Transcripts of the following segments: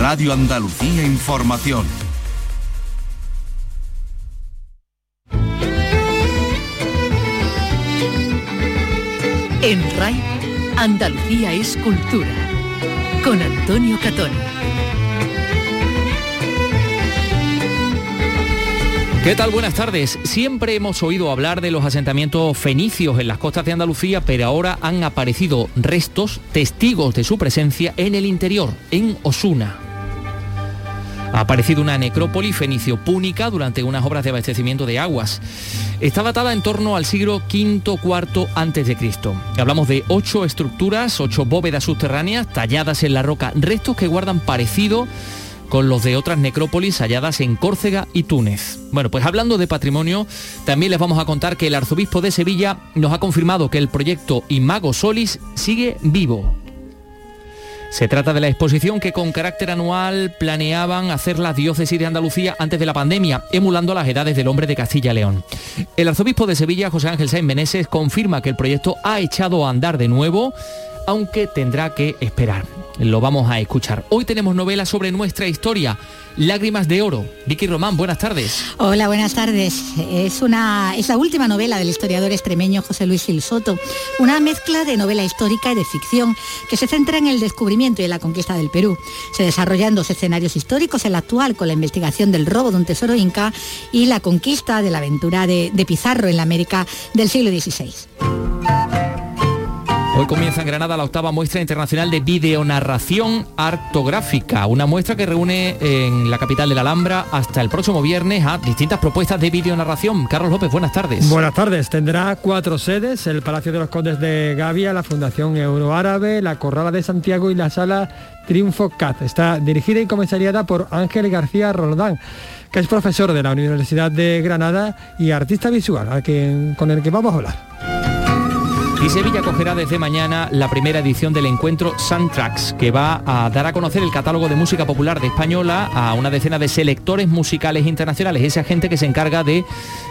Radio Andalucía Información. En RAI, Andalucía es cultura. Con Antonio Catón. ¿Qué tal? Buenas tardes. Siempre hemos oído hablar de los asentamientos fenicios en las costas de Andalucía, pero ahora han aparecido restos, testigos de su presencia en el interior, en Osuna. Ha aparecido una necrópolis fenicio-púnica durante unas obras de abastecimiento de aguas. Está datada en torno al siglo V-IV Cristo. Hablamos de ocho estructuras, ocho bóvedas subterráneas talladas en la roca, restos que guardan parecido con los de otras necrópolis halladas en Córcega y Túnez. Bueno, pues hablando de patrimonio, también les vamos a contar que el arzobispo de Sevilla nos ha confirmado que el proyecto Imago Solis sigue vivo. Se trata de la exposición que con carácter anual planeaban hacer las diócesis de Andalucía antes de la pandemia, emulando las edades del hombre de Castilla y León. El arzobispo de Sevilla, José Ángel Sáenz Meneses, confirma que el proyecto ha echado a andar de nuevo, aunque tendrá que esperar. Lo vamos a escuchar. Hoy tenemos novela sobre nuestra historia, Lágrimas de Oro. Vicky Román, buenas tardes. Hola, buenas tardes. Es, una, es la última novela del historiador extremeño José Luis Gil Soto, una mezcla de novela histórica y de ficción que se centra en el descubrimiento y la conquista del Perú. Se desarrollan dos escenarios históricos, el actual con la investigación del robo de un tesoro inca y la conquista de la aventura de Pizarro en la América del siglo XVI. Hoy comienza en Granada la octava muestra internacional de videonarración artográfica, una muestra que reúne en la capital de la Alhambra hasta el próximo viernes a distintas propuestas de videonarración. Carlos López, buenas tardes. Buenas tardes. Tendrá cuatro sedes, el Palacio de los Condes de Gavia, la Fundación Euroárabe, la Corrala de Santiago y la Sala Triunfo CAT. Está dirigida y comensariada por Ángel García Roldán que es profesor de la Universidad de Granada y artista visual, a quien, con el que vamos a hablar. Y Sevilla cogerá desde mañana la primera edición del encuentro Soundtracks, que va a dar a conocer el catálogo de música popular de española a una decena de selectores musicales internacionales, esa gente que se encarga de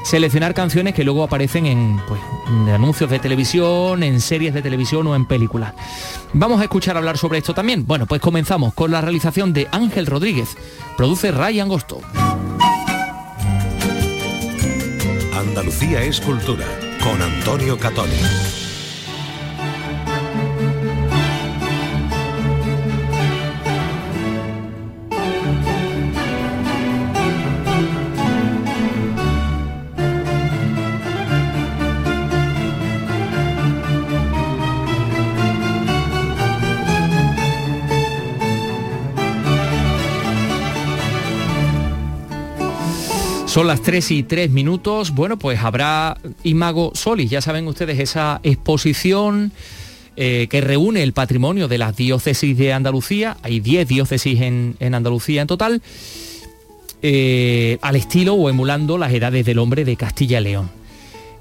seleccionar canciones que luego aparecen en, pues, anuncios de televisión, en series de televisión o en películas. Vamos a escuchar hablar sobre esto también. Bueno, pues comenzamos con la realización de Ángel Rodríguez. Produce Ray Angosto. Andalucía es cultura con Antonio Catoni. Son las 3 y 3 minutos. Bueno, pues habrá Imago Solis, ya saben ustedes, esa exposición eh, que reúne el patrimonio de las diócesis de Andalucía. Hay 10 diócesis en, en Andalucía en total. eh, al estilo o emulando las edades del hombre de Castilla y León.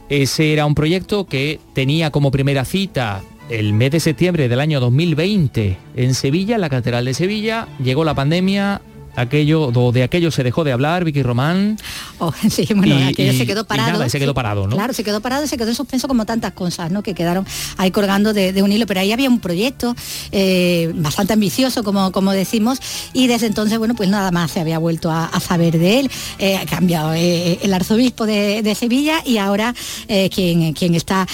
Ese era un proyecto que tenía como primera cita el mes de septiembre del año 2020 en Sevilla, en la Catedral de Sevilla. Llegó la pandemia, aquello, o de aquello se dejó de hablar, Vicky Román. Oh, sí, bueno, Y- aquello y- se quedó parado. nada, se quedó parado, ¿no? Claro, se quedó parado se quedó en suspenso como tantas cosas, ¿no? Que quedaron ahí colgando de, de un hilo. Pero ahí había un proyecto eh, bastante ambicioso, como, como decimos, y desde entonces, bueno, pues nada más se había vuelto a, a saber de él. Eh, ha cambiado eh, el arzobispo de, de Sevilla y ahora quien, quien está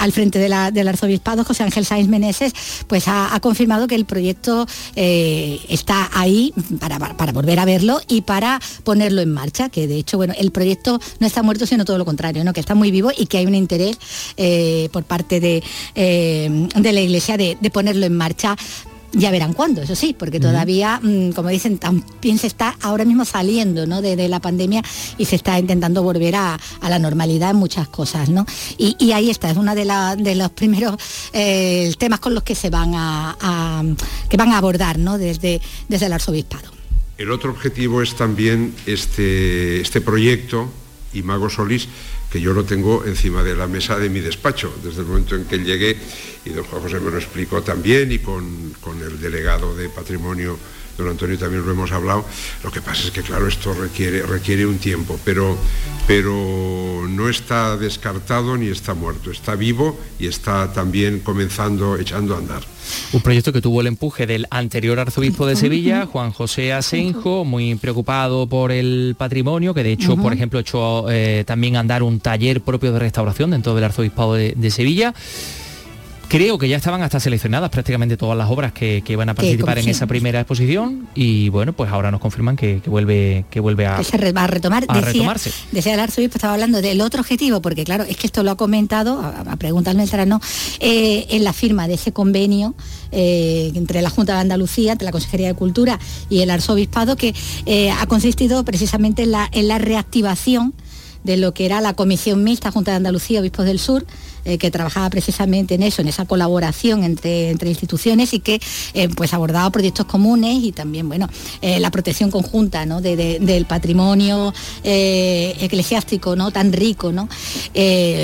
al frente de la- del arzobispado, José Ángel Sáenz Meneses, pues ha, ha confirmado que el proyecto está ahí para, para- para volver a verlo y para ponerlo en marcha, que de hecho, bueno, el proyecto no está muerto, sino todo lo contrario, ¿no? que está muy vivo y que hay un interés eh, por parte de, eh, de la Iglesia de, de ponerlo en marcha. Ya verán cuándo, eso sí, porque todavía, mm, como dicen, también se está ahora mismo saliendo ¿no? de, de la pandemia y se está intentando volver a, a la normalidad en muchas cosas. ¿no? Y, y ahí está, es uno de, la- de los primeros eh, temas con los que se van a, a- que van a abordar ¿no? desde, desde el arzobispado. El otro objetivo es también este, este proyecto, Imago Solís, que yo lo tengo encima de la mesa de mi despacho, desde el momento en que llegué, y don Juan José me lo explicó también, y con, con el delegado de Patrimonio don Antonio también lo hemos hablado. Lo que pasa es que, claro, esto requiere, requiere un tiempo, pero, pero no está descartado ni está muerto, está vivo y está también comenzando, echando a andar. Un proyecto que tuvo el empuje del anterior arzobispo de Sevilla, Juan José Asenjo, muy preocupado por el patrimonio, que de hecho, por ejemplo, echó eh, también a andar un taller propio de restauración dentro del arzobispado de Sevilla. Creo que ya estaban hasta seleccionadas prácticamente todas las obras que, que van a participar en esa primera exposición y bueno, pues ahora nos confirman que, vuelve que vuelve a, se va a retomar. A retomarse. Decía el arzobispo, estaba hablando del otro objetivo, porque claro, es que esto lo ha comentado, a, a preguntas nuestras no, eh, en la firma de ese convenio eh, entre la Junta de Andalucía, entre la Consejería de Cultura y el Arzobispado, que eh, ha consistido precisamente en la, en la reactivación de lo que era la Comisión Mixta Junta de Andalucía Obispos del Sur, eh, que trabajaba precisamente en eso, en esa colaboración entre, entre instituciones y que eh, pues abordaba proyectos comunes y también bueno, eh, la protección conjunta del patrimonio eclesiástico ¿no? tan rico, ¿no?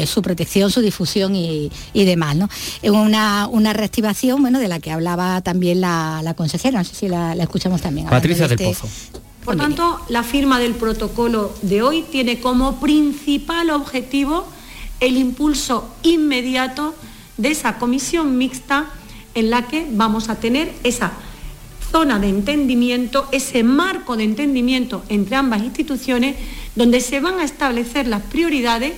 su protección, su difusión y, demás. ¿no? Una, una reactivación bueno, de la que hablaba también la, consejera, no sé si la, escuchamos también. Patricia del este Pozo. Por tanto, la firma del protocolo de hoy tiene como principal objetivo el impulso inmediato de esa comisión mixta en la que vamos a tener esa zona de entendimiento, ese marco de entendimiento entre ambas instituciones, donde se van a establecer las prioridades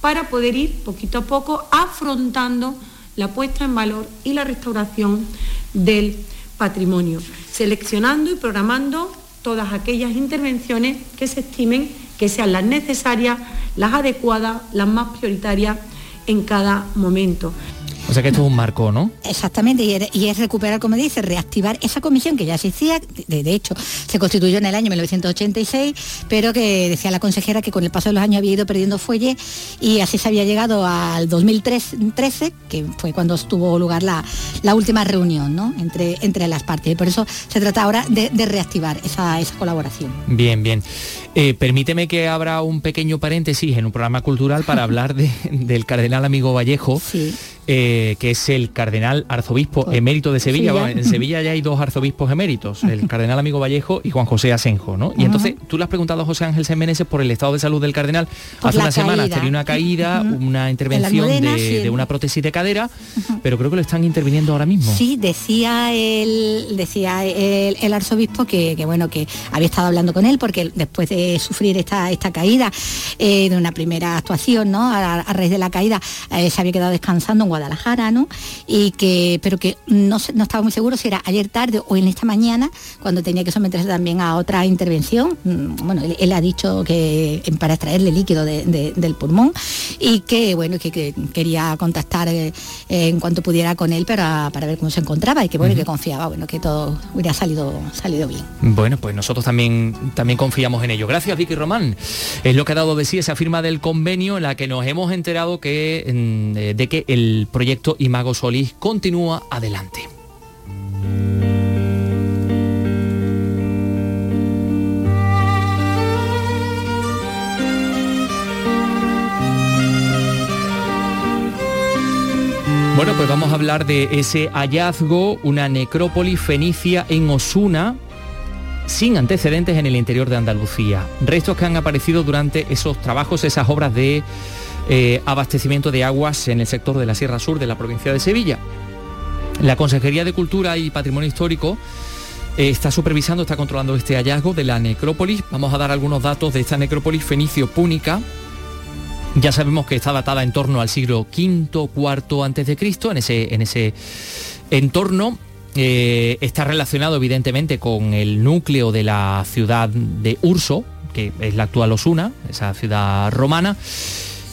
para poder ir poquito a poco afrontando la puesta en valor y la restauración del patrimonio, seleccionando y programando todas aquellas intervenciones que se estimen que sean las necesarias, las adecuadas, las más prioritarias en cada momento. O sea que esto es un marco, ¿no? Exactamente, y es, recuperar, como dice, reactivar esa comisión que ya existía, de, de, hecho, se constituyó en el año 1986, pero que decía la consejera que con el paso de los años había ido perdiendo fuelle y así se había llegado al 2013, que fue cuando tuvo lugar la, última reunión ¿no? entre, entre las partes. Y por eso se trata ahora de, reactivar esa, esa colaboración. Bien, bien. Eh, permíteme que abra un pequeño paréntesis en un programa cultural para hablar del cardenal amigo Vallejo, eh, que es el cardenal arzobispo pues, emérito de Sevilla. en Sevilla ya hay dos arzobispos eméritos, el cardenal amigo Vallejo y Juan José Asenjo, ¿no? Y entonces tú le has preguntado a José Ángel Semeneses por el estado de salud del cardenal. Hace una semana tenía una caída, una intervención de, una prótesis de cadera, pero creo que lo están interviniendo ahora mismo. Sí, decía el, decía el, arzobispo que, que, bueno, que había estado hablando con él porque después de sufrir esta, esta caída eh, de una primera actuación, ¿no? A, raíz de la caída eh, se había quedado descansando en Guadalajara, ¿no? Y que, pero que no, no estaba muy seguro si era ayer tarde o en esta mañana, cuando tenía que someterse también a otra intervención. Mm, bueno, él, ha dicho que para extraerle líquido del pulmón y que, bueno, que, quería contactar eh, en cuanto pudiera con él para, para ver cómo se encontraba y que, bueno, que confiaba, bueno, que todo hubiera salido, salido bien. Bueno, pues nosotros también, también confiamos en ello. Gracias, Vicky Román. Es lo que ha dado de sí esa firma del convenio en la que nos hemos enterado que, mm, eh, de que el proyecto Imago Solís continúa adelante. Bueno, pues vamos a hablar de ese hallazgo, una necrópolis fenicia en Osuna, sin antecedentes en el interior de Andalucía. Restos que han aparecido durante esos trabajos, esas obras de eh, abastecimiento de aguas en el sector de la Sierra Sur de la provincia de Sevilla. La Consejería de Cultura y Patrimonio Histórico eh, está supervisando, está controlando este hallazgo de la necrópolis. Vamos a dar algunos datos de esta necrópolis fenicio-púnica. Ya sabemos que está datada en torno al siglo V, IV antes de Cristo, en ese, en ese entorno eh, está relacionado evidentemente con el núcleo de la ciudad de Urso, que es la actual Osuna, esa ciudad romana.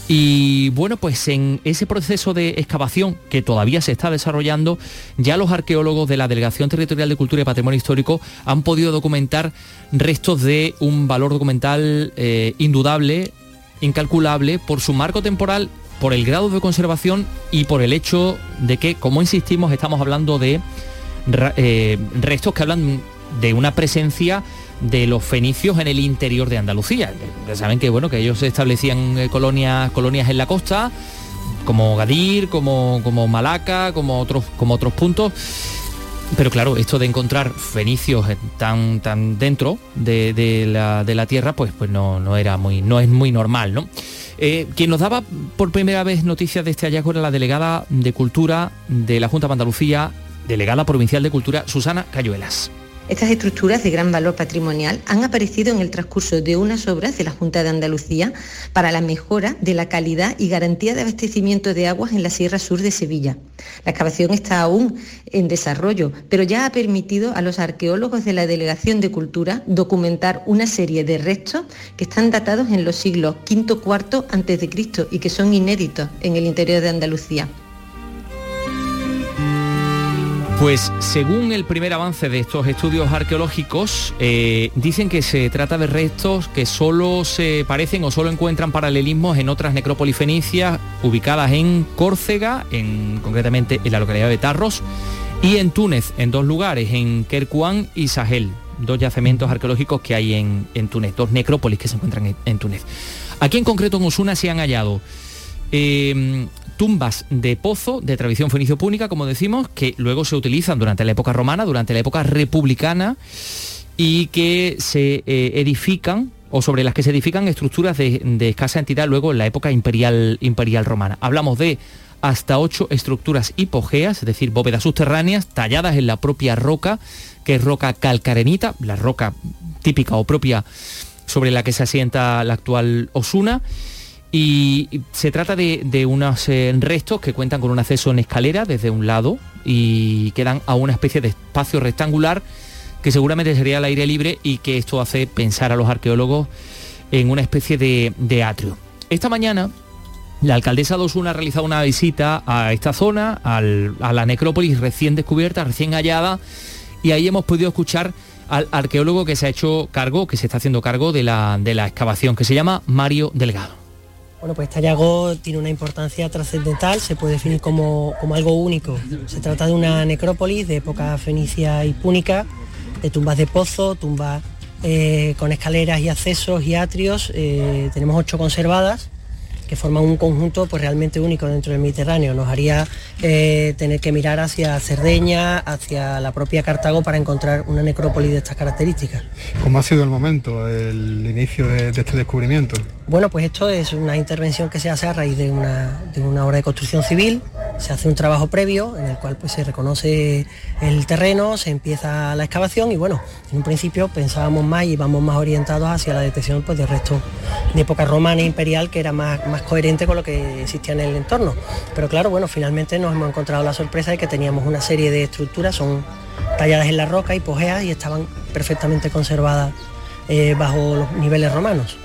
Y bueno, pues en ese proceso de excavación que todavía se está desarrollando, ya los arqueólogos de la Delegación Territorial de Cultura y Patrimonio Histórico han podido documentar restos de un valor documental eh, indudable, incalculable, por su marco temporal, por el grado de conservación y por el hecho de que, como insistimos, estamos hablando de eh, restos que hablan de una presencia de los fenicios en el interior de Andalucía. Ya saben que bueno que ellos establecían eh, colonias, colonias en la costa, como Gadir, como, como Malaca, como otros, como otros puntos. pero claro, esto de encontrar fenicios tan, tan dentro de, la, tierra, pues, pues no, no, era muy, no es muy normal, ¿no? Eh, quien nos daba por primera vez noticias de este hallazgo era la delegada de Cultura de la Junta de Andalucía, delegada provincial de Cultura, Susana Cayuelas. Estas estructuras de gran valor patrimonial han aparecido en el transcurso de unas obras de la Junta de Andalucía para la mejora de la calidad y garantía de abastecimiento de aguas en la Sierra Sur de Sevilla. La excavación está aún en desarrollo, pero ya ha permitido a los arqueólogos de la Delegación de Cultura documentar una serie de restos que están datados en los siglos V, IV a.C. y que son inéditos en el interior de Andalucía. Pues según el primer avance de estos estudios arqueológicos, eh, dicen que se trata de restos que solo se parecen o solo encuentran paralelismos en otras necrópolis fenicias ubicadas en Córcega, en, concretamente en la localidad de Tarros, y en Túnez, en dos lugares, en Kerkuán y Sahel, dos yacimientos arqueológicos que hay en, Túnez, dos necrópolis que se encuentran en, Túnez. Aquí en concreto en Osuna se han hallado eh, tumbas de pozo de tradición fenicio-púnica, como decimos, que luego se utilizan durante la época romana, durante la época republicana y que se eh, edifican o sobre las que se edifican estructuras de, escasa entidad luego en la época imperial, imperial romana. Hablamos de hasta ocho estructuras hipogeas, es decir, bóvedas subterráneas talladas en la propia roca, que es roca calcarenita, la roca típica o propia sobre la que se asienta la actual Osuna y se trata de, unos eh, restos que cuentan con un acceso en escalera desde un lado y quedan a una especie de espacio rectangular que seguramente sería al aire libre y que esto hace pensar a los arqueólogos en una especie de, atrio. Esta mañana la alcaldesa de Osuna ha realizado una visita a esta zona, a la necrópolis recién descubierta, recién hallada, y ahí hemos podido escuchar al arqueólogo que se ha hecho cargo, que se está haciendo cargo de la, de la excavación, que se llama Mario Delgado. Bueno, pues este hallazgo tiene una importancia trascendental, se puede definir como, algo único. Se trata de una necrópolis de época fenicia y púnica, de tumbas de pozo, tumbas eh, con escaleras y accesos y atrios. Eh, tenemos ocho conservadas que forman un conjunto pues, realmente único dentro del Mediterráneo. Nos haría eh, tener que mirar hacia Cerdeña, hacia la propia Cartago para encontrar una necrópolis de estas características. ¿Cómo ha sido el momento, el inicio de, este descubrimiento? Bueno, pues esto es una intervención que se hace a raíz de una, de una obra de construcción civil, se hace un trabajo previo en el cual pues, se reconoce el terreno, se empieza la excavación y bueno, en un principio pensábamos más y vamos más orientados hacia la detección pues, de restos de época romana e imperial que era más coherente con lo que existía en el entorno. Pero claro, bueno, finalmente nos hemos encontrado la sorpresa de que teníamos una serie de estructuras, son talladas en la roca, y pogeas y estaban perfectamente conservadas eh, bajo los niveles romanos.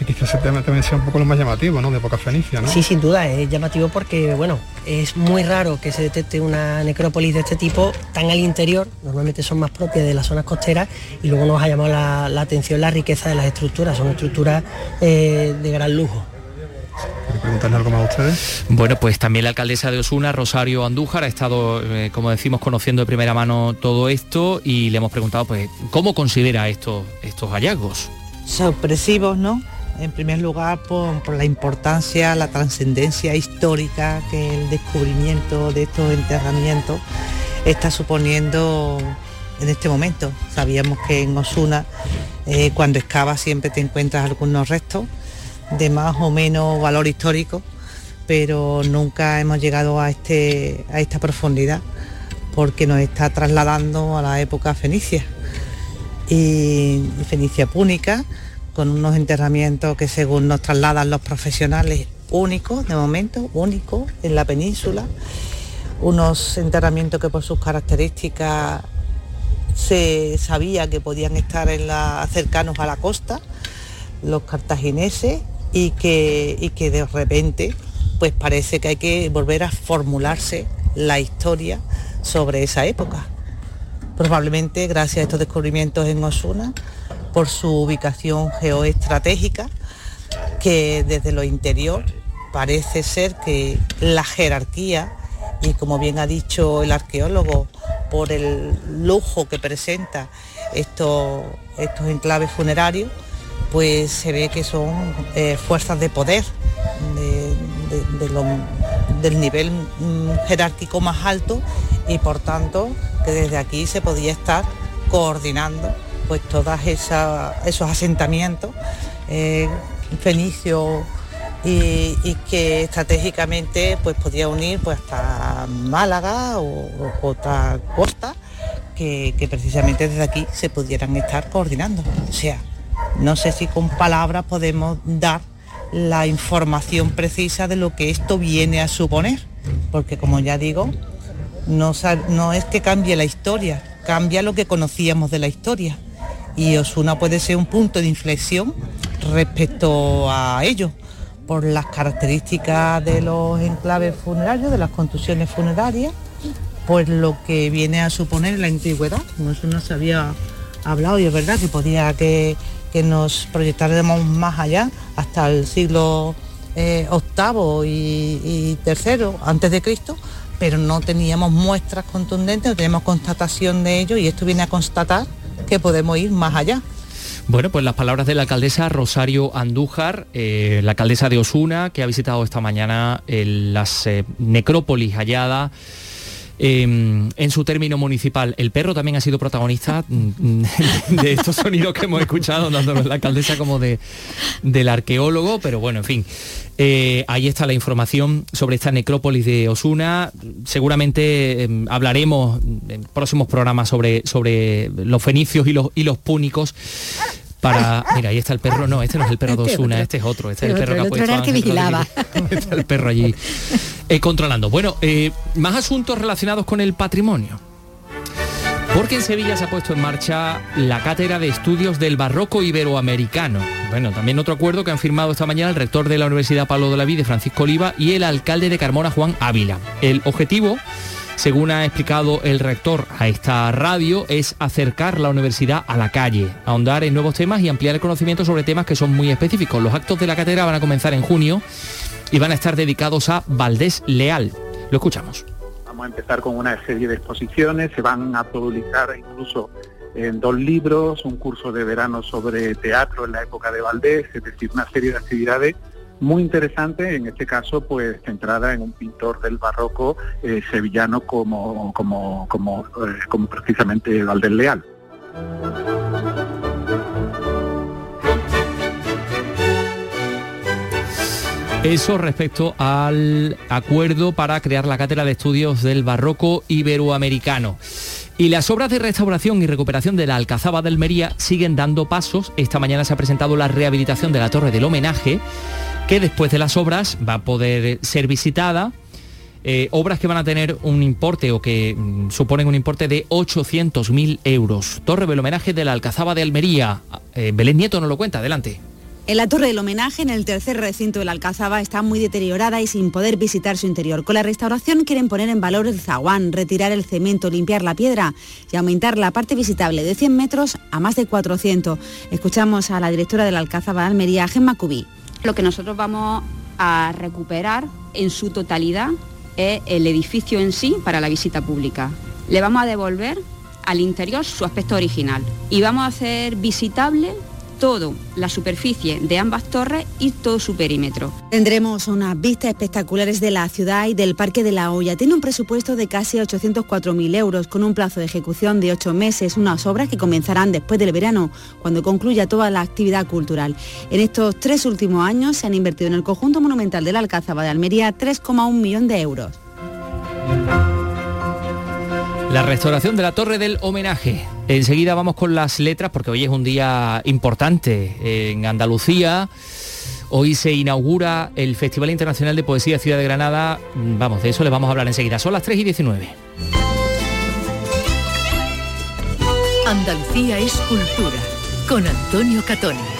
Y quizás también sea un poco lo más llamativo, ¿no? De época fenicia, ¿no? Sí, sin duda, es llamativo porque, bueno, es muy raro que se detecte una necrópolis de este tipo tan al interior, normalmente son más propias de las zonas costeras, y luego nos ha llamado la, atención la riqueza de las estructuras, son estructuras eh, de gran lujo preguntarle algo más a ustedes? Bueno, pues también la alcaldesa de Osuna, Rosario Andújar, ha estado, eh, como decimos, conociendo de primera mano todo esto y le hemos preguntado, pues, ¿cómo considera estos, estos hallazgos? Sorpresivos, ¿no? En primer lugar, por, por la importancia, la trascendencia histórica que el descubrimiento de estos enterramientos está suponiendo en este momento. Sabíamos que en Osuna, eh, cuando excava siempre te encuentras algunos restos de más o menos valor histórico, pero nunca hemos llegado a, este, a esta profundidad porque nos está trasladando a la época fenicia. Y fenicia púnica con unos enterramientos que según nos trasladan los profesionales únicos, de momento, únicos en la península, unos enterramientos que por sus características se sabía que podían estar en cercanos a la costa, los cartagineses y que, que de repente pues parece que hay que volver a formularse la historia sobre esa época. Probablemente gracias a estos descubrimientos en Osuna, por su ubicación geoestratégica, que desde lo interior parece ser que la jerarquía, y como bien ha dicho el arqueólogo, por el lujo que presenta estos, estos enclaves funerarios, pues se ve que son eh, fuerzas de poder del nivel mm, jerárquico más alto y por tanto que desde aquí se podía estar coordinando pues esos asentamientos eh, fenicios y, que estratégicamente pues podía unir pues hasta Málaga o, otra costa que, que, precisamente desde aquí se pudieran estar coordinando. O sea, no sé si con palabras podemos dar la información precisa de lo que esto viene a suponer, porque como ya digo, no, es que cambie la historia, cambia lo que conocíamos de la historia. Y Osuna puede ser un punto de inflexión respecto a ello, por las características de los enclaves funerarios, de las construcciones funerarias, pues lo que viene a suponer la antigüedad. Eso no se había hablado y es verdad que podía que, nos proyectáramos más allá, hasta el siglo eh, VIII y, III antes de Cristo, pero no teníamos muestras contundentes, no teníamos constatación de ello y esto viene a constatar que podemos ir más allá. Bueno, pues las palabras de la alcaldesa Rosario Andújar, eh, la alcaldesa de Osuna, que ha visitado esta mañana las eh, necrópolis halladas Em, en su término municipal. El perro también ha sido protagonista mm, de estos sonidos que hemos escuchado, tanto la alcaldesa como de, del arqueólogo, pero bueno, en fin. Eh, ahí está la información sobre esta necrópolis de Osuna. Seguramente em, hablaremos en próximos programas sobre, sobre los fenicios y los, y los púnicos para... Mira, ahí está el perro, no, este no es el perro de este Osuna, este es otro, este es el perro que ha puesto el que vigilaba. Está el perro allí eh, controlando. Bueno, eh, más asuntos relacionados con el patrimonio. Porque en Sevilla se ha puesto en marcha la cátedra de estudios del barroco iberoamericano. Bueno, también otro acuerdo que han firmado esta mañana el rector de la Universidad Pablo de la Vide, Francisco Oliva, y el alcalde de Carmona, Juan Ávila. El objetivo según ha explicado el rector a esta radio, es acercar la universidad a la calle, ahondar en nuevos temas y ampliar el conocimiento sobre temas que son muy específicos. Los actos de la cátedra van a comenzar en junio y van a estar dedicados a Valdés Leal. Lo escuchamos. Vamos a empezar con una serie de exposiciones, se van a publicar incluso en dos libros, un curso de verano sobre teatro en la época de Valdés, es decir, una serie de actividades muy interesante, en este caso pues centrada en un pintor del barroco eh, sevillano como, como, como, eh, como precisamente Valdés Leal. Eso respecto al acuerdo para crear la cátedra de estudios del barroco iberoamericano. Y las obras de restauración y recuperación de la Alcazaba del Mería siguen dando pasos. Esta mañana se ha presentado la rehabilitación de la Torre del Homenaje que después de las obras va a poder ser visitada. Eh, obras que van a tener un importe o que mm, suponen un importe de 800.000 euros. Torre del homenaje de la Alcazaba de Almería. Eh, Belén Nieto nos lo cuenta, adelante. En la torre del homenaje, en el tercer recinto de la Alcazaba, está muy deteriorada y sin poder visitar su interior. Con la restauración quieren poner en valor el zaguán, retirar el cemento, limpiar la piedra y aumentar la parte visitable de 100 metros a más de 400. Escuchamos a la directora de Alcazaba de Almería, Gemma Cubí. Lo que nosotros vamos a recuperar en su totalidad es el edificio en sí para la visita pública. Le vamos a devolver al interior su aspecto original y vamos a hacer visitable todo la superficie de ambas torres y todo su perímetro. Tendremos unas vistas espectaculares de la ciudad y del Parque de la Hoya. Tiene un presupuesto de casi 804.000 euros con un plazo de ejecución de ocho meses, unas obras que comenzarán después del verano, cuando concluya toda la actividad cultural. En estos tres últimos años se han invertido en el conjunto monumental de la Alcázaba de Almería 3,1 millón de euros. La restauración de la Torre del Homenaje. Enseguida vamos con las letras porque hoy es un día importante en Andalucía. Hoy se inaugura el Festival Internacional de Poesía Ciudad de Granada. Vamos, de eso les vamos a hablar enseguida. Son las 3 y 19. Andalucía es cultura con Antonio Catoni.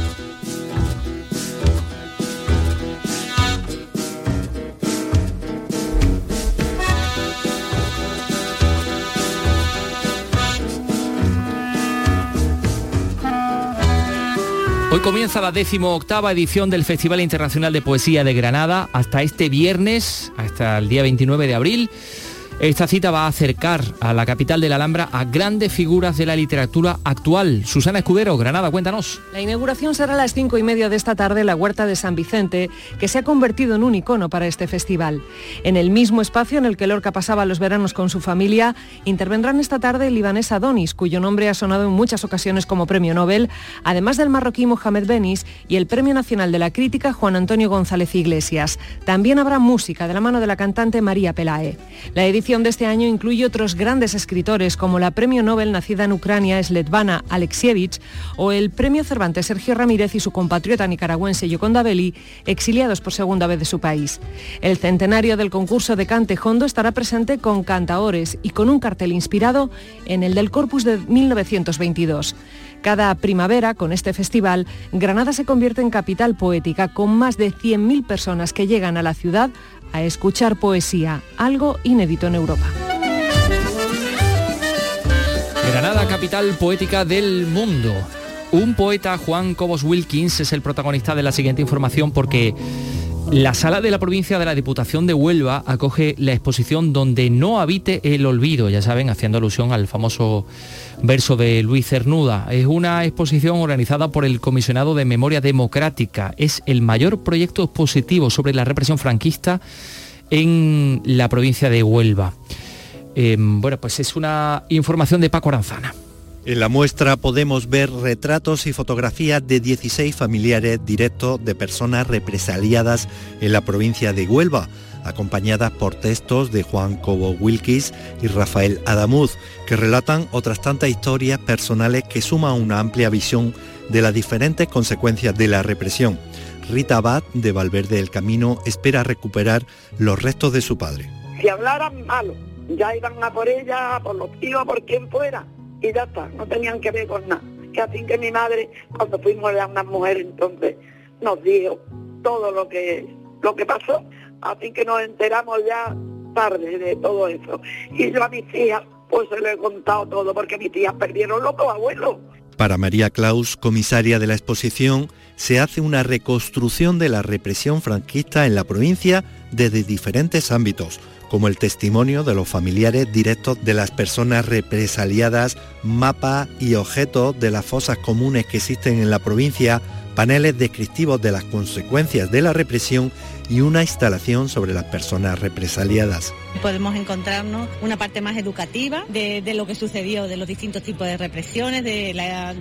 Comienza la décimo octava edición del Festival Internacional de Poesía de Granada hasta este viernes, hasta el día 29 de abril. Esta cita va a acercar a la capital de la Alhambra a grandes figuras de la literatura actual. Susana Escudero, Granada, cuéntanos. La inauguración será a las cinco y media de esta tarde en la Huerta de San Vicente, que se ha convertido en un icono para este festival. En el mismo espacio en el que Lorca pasaba los veranos con su familia, intervendrán esta tarde el libanés Adonis, cuyo nombre ha sonado en muchas ocasiones como premio Nobel, además del marroquí Mohamed Benis y el Premio Nacional de la Crítica Juan Antonio González Iglesias. También habrá música de la mano de la cantante María Pelae. La edición de este año incluye otros grandes escritores como la premio Nobel nacida en Ucrania Svetlana Alexievich o el premio Cervantes Sergio Ramírez y su compatriota nicaragüense Yoconda Belli, exiliados por segunda vez de su país. El centenario del concurso de cante hondo estará presente con cantaores y con un cartel inspirado en el del Corpus de 1922. Cada primavera, con este festival, Granada se convierte en capital poética con más de 100.000 personas que llegan a la ciudad a escuchar poesía, algo inédito en Europa. Granada, capital poética del mundo. Un poeta, Juan Cobos Wilkins, es el protagonista de la siguiente información porque la sala de la provincia de la Diputación de Huelva acoge la exposición Donde no habite el olvido, ya saben, haciendo alusión al famoso verso de Luis Cernuda. Es una exposición organizada por el Comisionado de Memoria Democrática. Es el mayor proyecto expositivo sobre la represión franquista en la provincia de Huelva. Eh, bueno, pues es una información de Paco Aranzana. En la muestra podemos ver retratos y fotografías de 16 familiares directos de personas represaliadas en la provincia de Huelva, acompañadas por textos de Juan Cobo Wilkis y Rafael Adamuz, que relatan otras tantas historias personales que suman una amplia visión de las diferentes consecuencias de la represión. Rita Abad, de Valverde del Camino, espera recuperar los restos de su padre. Si hablaran malo, ya iban a por ella, por los tíos, por quien fuera y ya está, no tenían que ver con nada. Que así que mi madre, cuando fuimos a una mujer entonces, nos dijo todo lo que, lo que pasó, así que nos enteramos ya tarde de todo eso. Y yo a mis hijas, pues se lo he contado todo, porque mis tías perdieron los abuelos. Para María Claus, comisaria de la exposición, se hace una reconstrucción de la represión franquista en la provincia desde diferentes ámbitos, como el testimonio de los familiares directos de las personas represaliadas, mapas y objetos de las fosas comunes que existen en la provincia, paneles descriptivos de las consecuencias de la represión y una instalación sobre las personas represaliadas. Podemos encontrarnos una parte más educativa de, lo que sucedió, de los distintos tipos de represiones, de,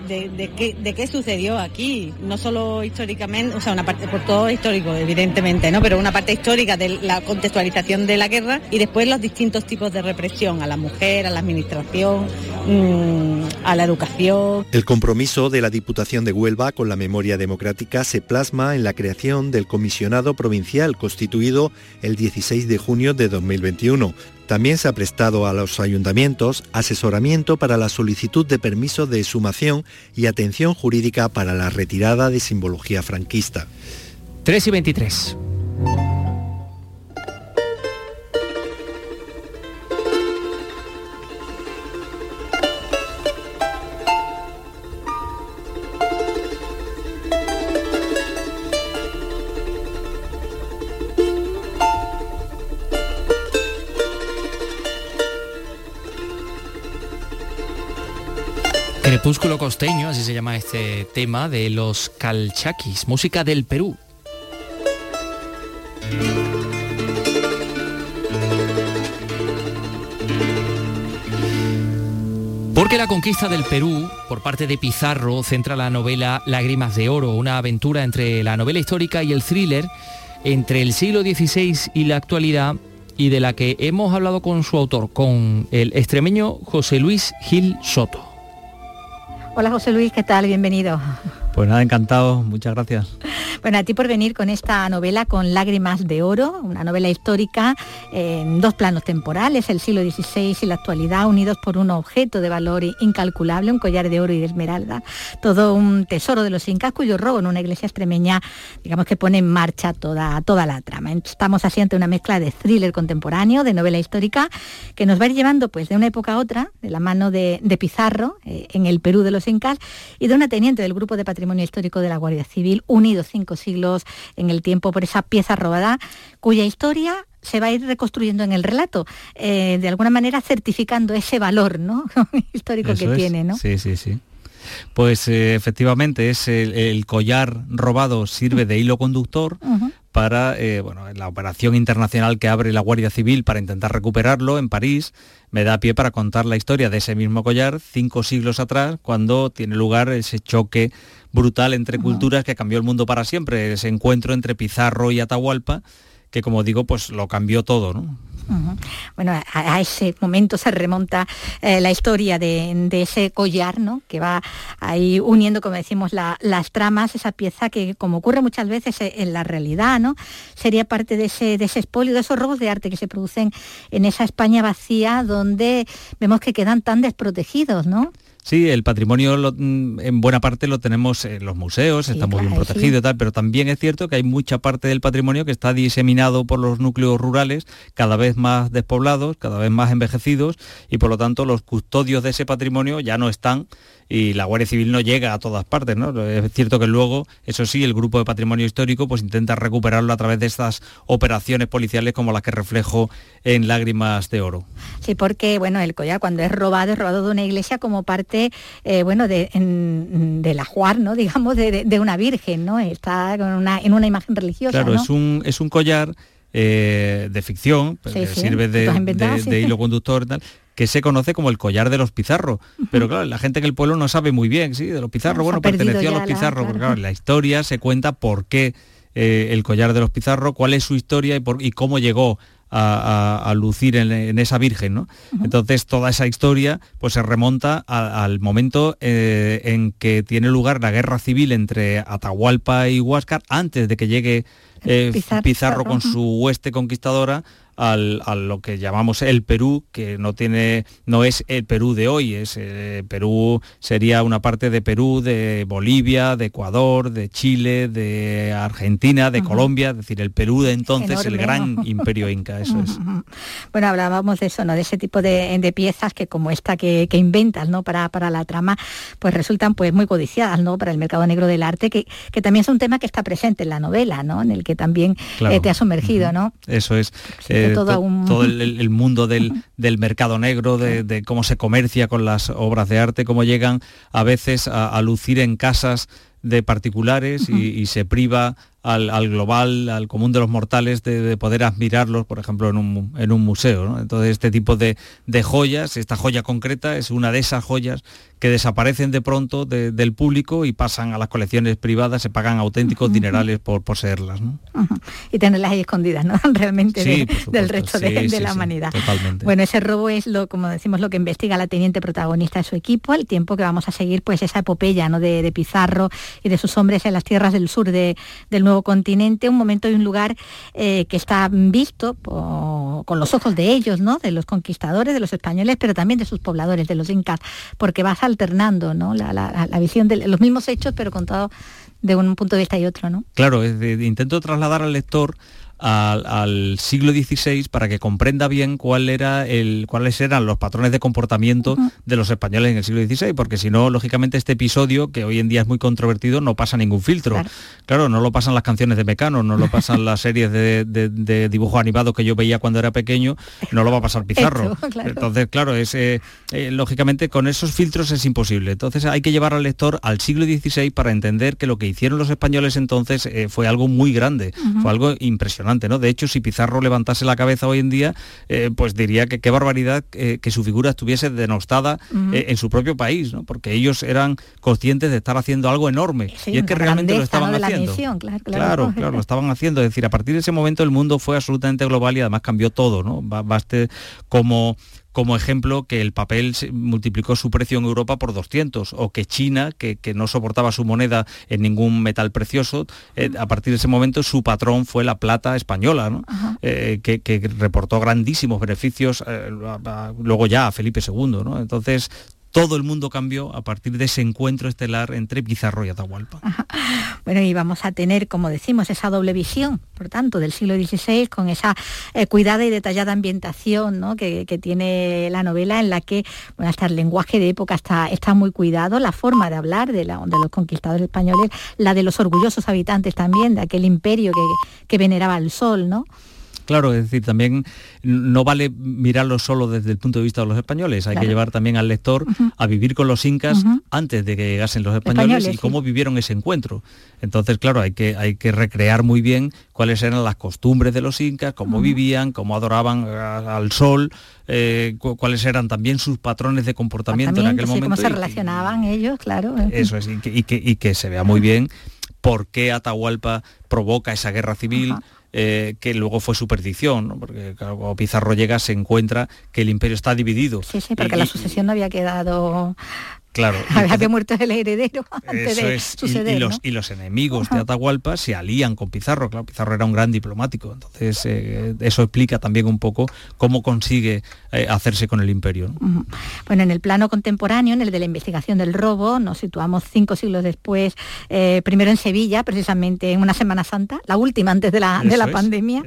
de, qué, sucedió aquí, no solo históricamente, o sea, una parte por todo histórico, evidentemente, ¿no? Pero una parte histórica de la contextualización de la guerra y después los distintos tipos de represión a la mujer, a la administración, mmm, a la educación. El compromiso de la Diputación de Huelva con la memoria democrática se plasma en la creación del comisionado provincial constituido el 16 de junio de 2021. También se ha prestado a los ayuntamientos asesoramiento para la solicitud de permiso de sumación y atención jurídica para la retirada de simbología franquista. 3 y 23. Crepúsculo costeño, así se llama este tema de los calchaquis, música del Perú. Porque la conquista del Perú por parte de Pizarro centra la novela Lágrimas de Oro, una aventura entre la novela histórica y el thriller entre el siglo XVI y la actualidad y de la que hemos hablado con su autor, con el extremeño José Luis Gil Soto. Hola José Luis, ¿qué tal? Bienvenido. Pues nada, encantado, muchas gracias. Bueno, a ti por venir con esta novela con lágrimas de oro, una novela histórica en dos planos temporales, el siglo XVI y la actualidad, unidos por un objeto de valor incalculable, un collar de oro y de esmeralda, todo un tesoro de los incas cuyo robo en una iglesia extremeña, digamos que pone en marcha toda, toda la trama. Estamos haciendo una mezcla de thriller contemporáneo, de novela histórica, que nos va a ir llevando pues de una época a otra, de la mano de, Pizarro, eh, en el Perú de los incas, y de una teniente del grupo de patrimonio histórico de la Guardia Civil, unido cinco siglos en el tiempo por esa pieza robada, cuya historia se va a ir reconstruyendo en el relato, eh, de alguna manera certificando ese valor ¿no? histórico que tiene. ¿no? Sí, sí, sí. Pues eh, efectivamente es el, collar robado sirve de hilo conductor para eh, bueno, la operación internacional que abre la Guardia Civil para intentar recuperarlo en París. Me da pie para contar la historia de ese mismo collar cinco siglos atrás, cuando tiene lugar ese choque brutal entre culturas que cambió el mundo para siempre, ese encuentro entre Pizarro y Atahualpa, que como digo, pues lo cambió todo. ¿no? Bueno, a, ese momento se remonta eh, la historia de, ese collar, ¿no? Que va ahí uniendo, como decimos, las tramas, esa pieza que, como ocurre muchas veces e, en la realidad, ¿no? Sería parte de ese, de de esos robos de arte que se producen en esa España vacía donde vemos que quedan tan desprotegidos, ¿no? Sí, el patrimonio mm, en buena parte lo tenemos en los museos, está muy bien protegido y tal, pero también es cierto que hay mucha parte del patrimonio que está diseminado por los núcleos rurales, cada vez más despoblados, cada vez más envejecidos, y por lo tanto los custodios de ese patrimonio ya no están y la Guardia Civil no llega a todas partes, ¿no? Es cierto que luego, eso sí, el grupo de patrimonio histórico pues intenta recuperarlo a través de estas operaciones policiales como las que reflejo en Lágrimas de Oro. Sí, porque bueno, el collar cuando es robado, es robado de una iglesia como parte, eh, bueno, de, la juar, ¿no? Digamos, de, una virgen, ¿no? Está en una imagen religiosa. Claro, es, un, es un collar eh, de ficción, que sirve de, hilo conductor tal, que se conoce como el collar de los pizarros. Pero claro, la gente en el pueblo no sabe muy bien, sí, de los pizarros, bueno, perteneció a los pizarros, porque claro, la historia se cuenta por qué eh, el collar de los pizarros, cuál es su historia y, por, y cómo llegó a, lucir en, esa virgen. ¿no? Entonces toda esa historia pues, se remonta al momento eh, en que tiene lugar la guerra civil entre Atahualpa y Huáscar, antes de que llegue eh, Pizarro con su hueste conquistadora al, a lo que llamamos el Perú, que no tiene, no es el Perú de hoy, es eh, Perú sería una parte de Perú, de Bolivia, de Ecuador, de Chile, de Argentina, de Colombia, es decir, el Perú de entonces, el gran imperio inca, eso es. Bueno, hablábamos de eso, ¿no? De ese tipo de, piezas que como esta que, inventas, ¿no? Para, para la trama, pues resultan pues muy codiciadas, ¿no? Para el mercado negro del arte, que, que también es un tema que está presente en la novela, ¿no? En el que también eh, te ha sumergido, ¿no? Eso es. Eh, todo, el, mundo del, mercado negro, de, cómo se comercia con las obras de arte, cómo llegan a veces a, lucir en casas de particulares y, se priva al, global, al común de los mortales, de, poder admirarlos, por ejemplo, en un, en un museo. Entonces, este tipo de, de, joyas, esta joya concreta es una de esas joyas que desaparecen de pronto del público y pasan a las colecciones privadas, se pagan auténticos dinerales por poseerlas. Y tenerlas ahí escondidas, ¿no? Realmente del resto de, la humanidad. Bueno, ese robo es lo, como decimos, lo que investiga la teniente protagonista de su equipo, al tiempo que vamos a seguir pues esa epopeya ¿no? de, Pizarro y de sus hombres en las tierras del sur del nuevo continente, un momento y un lugar eh, que está visto con los ojos de ellos, ¿no? De los conquistadores, de los españoles, pero también de sus pobladores, de los incas, porque vas alternando ¿no? la, visión de los mismos hechos, pero contado de un punto de vista y otro. ¿no? Claro, intento trasladar al lector al, siglo XVI para que comprenda bien cuál era el, cuáles eran los patrones de comportamiento de los españoles en el siglo XVI, porque si no, lógicamente este episodio, que hoy en día es muy controvertido, no pasa ningún filtro. Claro, no lo pasan las canciones de Mecano, no lo pasan las series de, de, dibujo animado que yo veía cuando era pequeño, no lo va a pasar Pizarro. Entonces, claro, es, eh, eh, lógicamente con esos filtros es imposible. Entonces hay que llevar al lector al siglo XVI para entender que lo que hicieron los españoles entonces eh, fue algo muy grande, fue algo impresionante ¿no? De hecho, si Pizarro levantase la cabeza hoy en día, eh, pues diría que qué barbaridad eh, que su figura estuviese denostada eh, en su propio país, ¿no? Porque ellos eran conscientes de estar haciendo algo enorme. y es que realmente lo estaban haciendo. claro, claro. lo estaban haciendo. Es decir, a partir de ese momento el mundo fue absolutamente global y además cambió todo, ¿no? Baste como como ejemplo que el papel multiplicó su precio en Europa por 200 o que China, que, no soportaba su moneda en ningún metal precioso, eh, a partir de ese momento su patrón fue la plata española, eh, que, reportó grandísimos beneficios eh, luego ya a Felipe II. Entonces, todo el mundo cambió a partir de ese encuentro estelar entre Pizarro y Atahualpa. Bueno, y vamos a tener, como decimos, esa doble visión, por tanto, del siglo XVI, con esa eh, cuidada y detallada ambientación ¿no? que, tiene la novela, en la que, bueno, hasta el lenguaje de época está, muy cuidado, la forma de hablar de, los conquistadores españoles, la de los orgullosos habitantes también, de aquel imperio que, que veneraba el sol, ¿no? Claro, es decir, también no vale mirarlo solo desde el punto de vista de los españoles, hay que llevar también al lector a vivir con los incas antes de que llegasen los españoles, y cómo vivieron ese encuentro. Entonces, claro, hay que, hay que recrear muy bien cuáles eran las costumbres de los incas, cómo vivían, cómo adoraban al sol, eh, cuáles eran también sus patrones de comportamiento en aquel momento. Cómo se relacionaban ellos, claro. Eso es, y que, se vea muy bien por qué Atahualpa provoca esa guerra civil. Eh, que luego fue su perdición, porque cuando Pizarro llega se encuentra que el imperio está dividido. Sí, sí, porque la sucesión no había quedado Claro. Había muerto el heredero antes de suceder. Y, los, y, los, enemigos de Atahualpa se alían con Pizarro. Claro, Pizarro era un gran diplomático. Entonces, eh, eso explica también un poco cómo consigue eh, hacerse con el imperio. Bueno, en el plano contemporáneo, en el de la investigación del robo, nos situamos cinco siglos después, eh, primero en Sevilla, precisamente en una Semana Santa, la última antes de la, de la pandemia.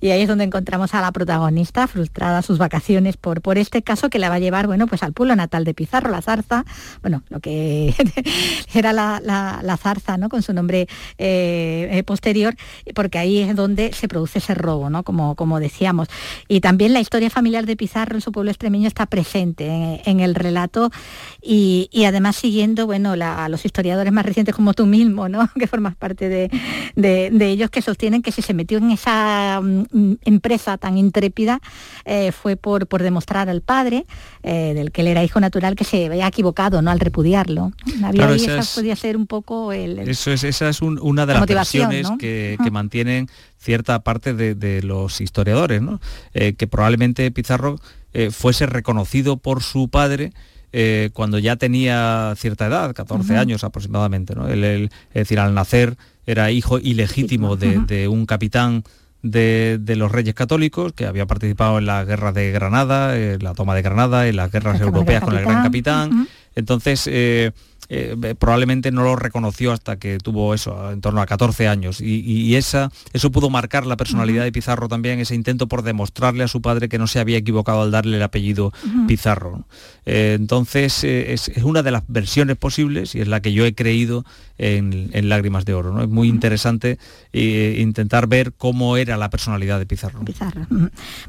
Y ahí es donde encontramos a la protagonista, frustrada sus vacaciones por, por este caso que la va a llevar, bueno, pues al pueblo natal de Pizarro, la Zarza bueno, lo que era la, zarza, ¿no? Con su nombre eh, eh, posterior, porque ahí es donde se produce ese robo, ¿no? Como, como decíamos. Y también la historia familiar de Pizarro en su pueblo extremeño está presente en, el relato y, además siguiendo, bueno, a los historiadores más recientes como tú mismo, ¿no? Que formas parte de, ellos que sostienen que si se metió en esa mm, empresa tan intrépida eh, fue por, por demostrar al padre, del que él era hijo natural, que se había equivocado ¿no? Al repudiarlo. esa, podía ser un poco el, Eso es, esa es una de las versiones que, mantienen cierta parte de, los historiadores, ¿no? Eh, que probablemente Pizarro eh, fuese reconocido por su padre eh, cuando ya tenía cierta edad, 14 años aproximadamente. ¿no? es decir, al nacer era hijo ilegítimo de, un capitán de, los reyes católicos que había participado en la guerra de Granada, en la toma de Granada, en las guerras europeas con el gran capitán. Entonces, eh, eh, probablemente no lo reconoció hasta que tuvo eso, en torno a 14 años. Y, esa, eso pudo marcar la personalidad de Pizarro también, ese intento por demostrarle a su padre que no se había equivocado al darle el apellido Pizarro. Eh, entonces, es, una de las versiones posibles y es la que yo he creído en, Lágrimas de Oro. ¿no? Es muy interesante intentar ver cómo era la personalidad de Pizarro. Pizarro.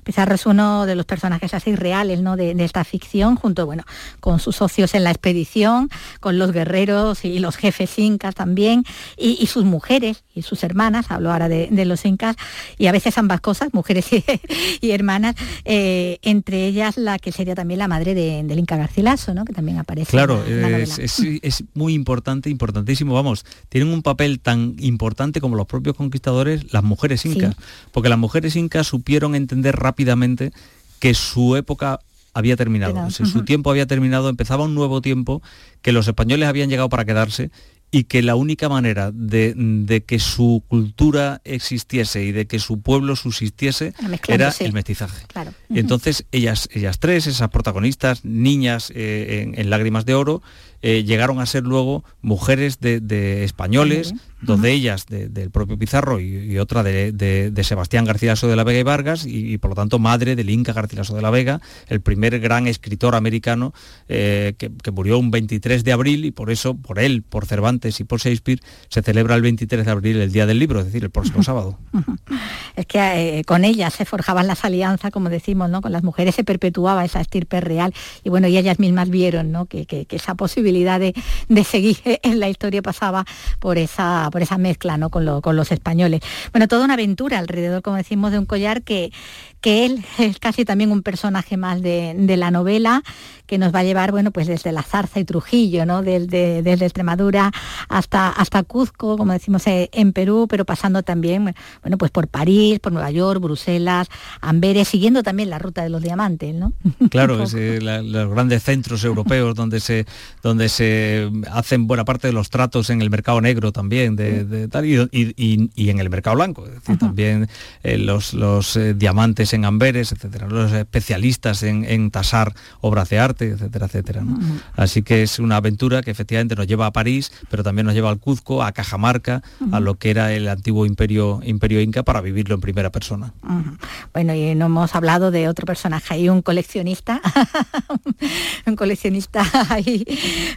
Pizarro es uno de los personajes así reales ¿no? de, de esta ficción, junto bueno, con sus socios en la expedición, con los guerreros y los jefes incas también, y, sus mujeres y sus hermanas, hablo ahora de, los incas, y a veces ambas cosas, mujeres y, hermanas, eh, entre ellas la que sería también la madre del Inca Garcilaso, ¿no? que también aparece. Claro, es, muy importante, importantísimo, vamos, tienen un papel tan importante como los propios conquistadores, las mujeres incas, porque las mujeres incas supieron entender rápidamente que su época había terminado. Su tiempo había terminado, empezaba un nuevo tiempo, que los españoles habían llegado para quedarse y que la única manera de, que su cultura existiese y de que su pueblo subsistiese era el mestizaje. Entonces ellas, ellas tres, esas protagonistas, niñas eh, en, Lágrimas de Oro, eh, llegaron a ser luego mujeres de, españoles, dos de ellas del propio Pizarro y, otra de, Sebastián Garcilaso de la Vega y Vargas, y, por lo tanto madre del Inca Garcilaso de la Vega, el primer gran escritor americano eh, que, murió un 23 de abril y por eso, por él, por Cervantes y por Shakespeare, se celebra el 23 de abril el Día del Libro, es decir, el próximo sábado. Es que eh, con ellas se forjaban las alianzas, como decimos, ¿no? con las mujeres se perpetuaba esa estirpe real y bueno, y ellas mismas vieron ¿no? que, esa posibilidad de, de seguir en la historia pasaba por esa por esa mezcla ¿no? con, los españoles. Bueno, toda una aventura alrededor, como decimos, de un collar que, que él es casi también un personaje más de, la novela, que nos va a llevar, bueno, pues desde la Zarza y Trujillo, ¿no? Desde, desde Extremadura hasta, hasta Cuzco, como decimos eh, en Perú, pero pasando también, bueno, pues por París, por Nueva York, Bruselas, Amberes, siguiendo también la ruta de los diamantes, ¿no? Claro, es, eh, los grandes centros europeos donde se, donde se hacen buena parte de los tratos en el mercado negro también, de, tal, y, en el mercado blanco, es decir, también eh, los, los eh, diamantes en amberes, etcétera, los especialistas en, tasar obras de arte, etcétera, etcétera. Así que es una aventura que efectivamente nos lleva a París, pero también nos lleva al Cuzco, a Cajamarca, a lo que era el antiguo imperio, imperio inca para vivirlo en primera persona. Bueno, y no hemos hablado de otro personaje, hay un coleccionista, un coleccionista ahí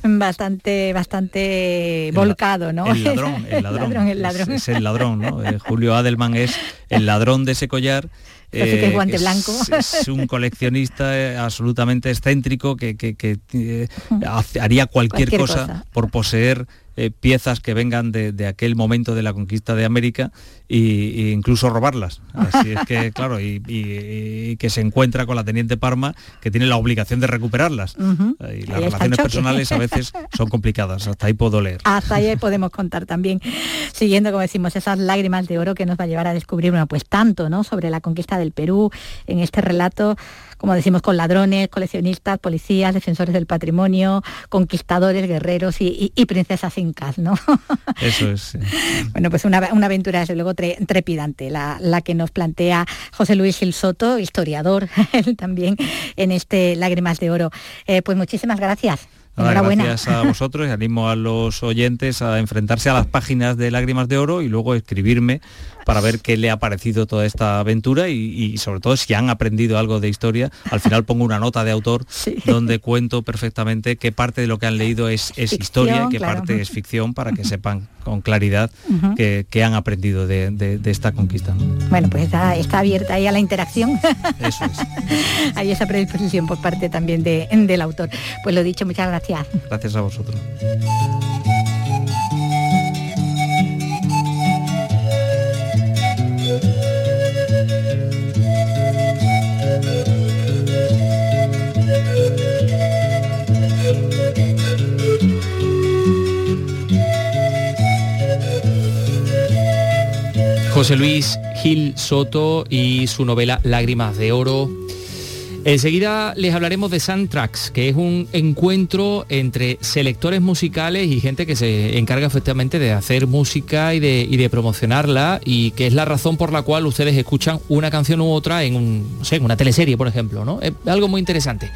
bastante, bastante volcado, ¿no? El ladrón, el ladrón, el ladrón. Es, el ladrón, ¿no? Eh, Julio Adelman es el ladrón de ese collar eh, guante blanco. Es, un coleccionista eh, absolutamente excéntrico que, haría cualquier, cosa, por poseer eh, piezas que vengan de, aquel momento de la conquista de América e, incluso robarlas. Así es que, claro, y, que se encuentra con la teniente Parma, que tiene la obligación de recuperarlas. Y las relaciones personales a veces son complicadas, hasta ahí puedo leer. Hasta ahí podemos contar también, siguiendo, como decimos, esas lágrimas de oro que nos va a llevar a descubrir, bueno, pues tanto, ¿no?, sobre la conquista del Perú, en este relato como decimos, con ladrones, coleccionistas, policías, defensores del patrimonio, conquistadores, guerreros y, princesas incas, ¿no? Eso es. Bueno, pues una, aventura desde luego trepidante, la, que nos plantea José Luis Gil Soto, historiador, él también en este Lágrimas de Oro. Eh, pues muchísimas gracias. Enhorabuena. Gracias a vosotros y animo a los oyentes a enfrentarse a las páginas de Lágrimas de Oro y luego escribirme para ver qué le ha parecido toda esta aventura y, sobre todo si han aprendido algo de historia. Al final pongo una nota de autor donde cuento perfectamente qué parte de lo que han leído es, historia y qué parte es ficción para que sepan con claridad qué, han aprendido de, esta conquista. Bueno, pues está, abierta ahí a la interacción. Eso es. Hay esa predisposición por parte también del autor. Pues lo dicho, muchas gracias. Gracias a vosotros. José Luis Gil Soto y su novela Lágrimas de Oro. Enseguida les hablaremos de Soundtracks, que es un encuentro entre selectores musicales y gente que se encarga efectivamente de hacer música y de, promocionarla y que es la razón por la cual ustedes escuchan una canción u otra en, un, en una teleserie, por ejemplo. ¿no? Es algo muy interesante.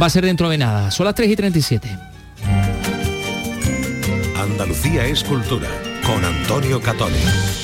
Va a ser dentro de nada. Son las 3 y 37. Andalucía es cultura con Antonio Catoni.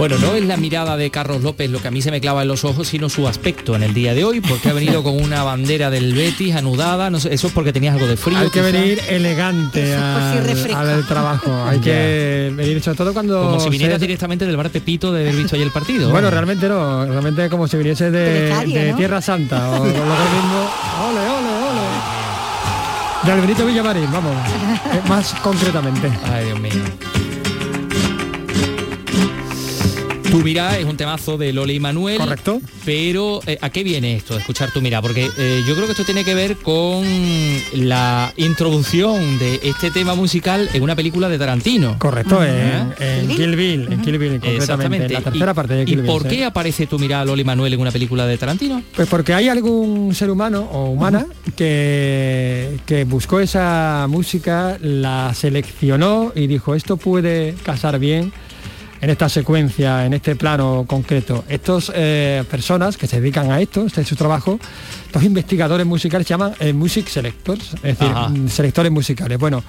Bueno, no es la mirada de Carlos López lo que a mí se me clava en los ojos, sino su aspecto en el día de hoy, porque ha venido con una bandera del Betis anudada, no sé, eso es porque tenías algo de frío. Hay que venir elegante al, trabajo, hay que venir sobre todo cuando... Como si vinieras directamente del bar Pepito de haber visto ahí el partido. Bueno, realmente no, realmente como si viniese de, Tierra Santa, o, lo mismo... ¡Ole, ole, ole! De Alberito Villamarín, vamos, eh, más concretamente. Ay, Dios mío. Tu Mirá es un temazo de Lola y Manuel. Correcto. Pero eh, ¿a qué viene esto de escuchar Tu Mirá? Porque eh, yo creo que esto tiene que ver con la introducción de este tema musical en una película de Tarantino. Correcto, en, Kill Bill, en Kill Bill, concretamente, en la tercera parte de Kill ¿Y por qué aparece Tu Mirá, Lola y Manuel en una película de Tarantino? Pues porque hay algún ser humano o humana que, que buscó esa música, la seleccionó y dijo, esto puede casar bien en esta secuencia, en este plano concreto. Estas eh, personas que se dedican a esto, este es su trabajo, los investigadores musicales se llaman eh, music selectors, es decir, Ajá. mm, selectores musicales. Bueno,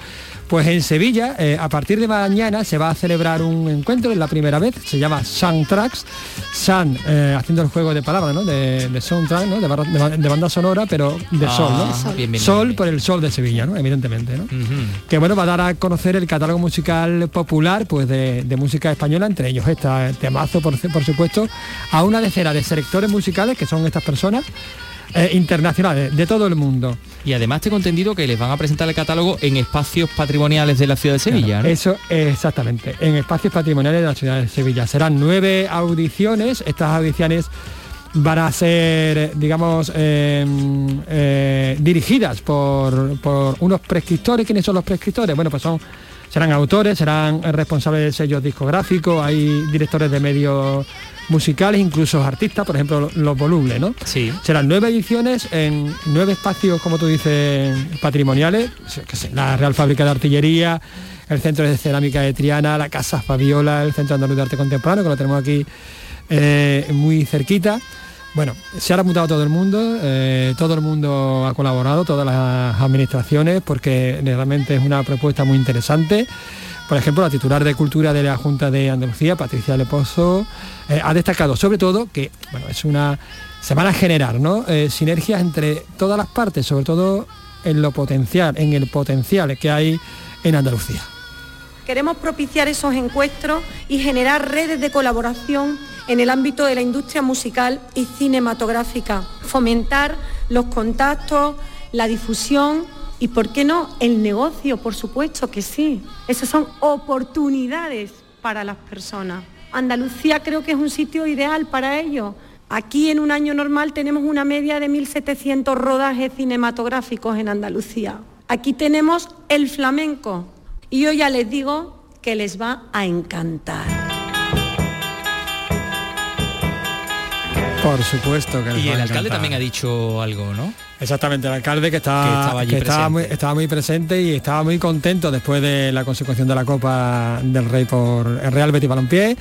pues en Sevilla, eh, a partir de mañana se va a celebrar un encuentro, es la primera vez, se llama Soundtracks, Sun, eh, haciendo el juego de palabras, ¿no? De, de soundtrack, ¿no? De, banda sonora, pero de Ah, sol, ¿no? sol. Bien, bien, sol por el sol de Sevilla, ¿no? Evidentemente, ¿no? que bueno va a dar a conocer el catálogo musical popular pues de, de música española entre ellos esta temazo por, por supuesto a una decena de selectores musicales que son estas personas eh, internacionales de todo el mundo Y además tengo entendido que les van a presentar el catálogo en espacios patrimoniales de la ciudad de Sevilla, ¿no? Eso exactamente, en espacios patrimoniales de la ciudad de Sevilla. Serán nueve audiciones, estas audiciones van a ser, digamos, eh, eh, dirigidas por, por unos prescriptores. ¿Quiénes son los prescriptores? Bueno, pues son serán autores, serán responsables de sellos discográficos, hay directores de medios musicales, incluso artistas, por ejemplo, los volubles, ¿no? Sí. Serán nueve ediciones en nueve espacios, como tú dices, patrimoniales, la Real Fábrica de Artillería, el Centro de Cerámica de Triana, la Casa Fabiola, el Centro Andaluz de Arte Contemporáneo, que lo tenemos aquí eh, muy cerquita. Bueno, se ha apuntado todo el mundo, eh, todo el mundo ha colaborado, todas las administraciones, porque realmente es una propuesta muy interesante. Por ejemplo, la titular de Cultura de la Junta de Andalucía, Patricia Lepozo, eh, ha destacado sobre todo que bueno, es una, se van a generar ¿no? Eh, sinergias entre todas las partes, sobre todo en lo potencial, en el potencial que hay en Andalucía. Queremos propiciar esos encuentros y generar redes de colaboración en el ámbito de la industria musical y cinematográfica, fomentar los contactos, la difusión y, ¿por qué no?, el negocio, por supuesto que sí. Esas son oportunidades para las personas. Andalucía creo que es un sitio ideal para ello. Aquí en un año normal tenemos una media de 1.700 rodajes cinematográficos en Andalucía. Aquí tenemos el flamenco y yo ya les digo que les va a encantar. Por supuesto que Y el alcalde encantar. también ha dicho algo, ¿no? Exactamente, el alcalde que, está, Que estaba allí que estaba, muy, presente. estaba muy presente y estaba muy contento después de la consecución de la Copa del Rey por el Real Betis Balompié.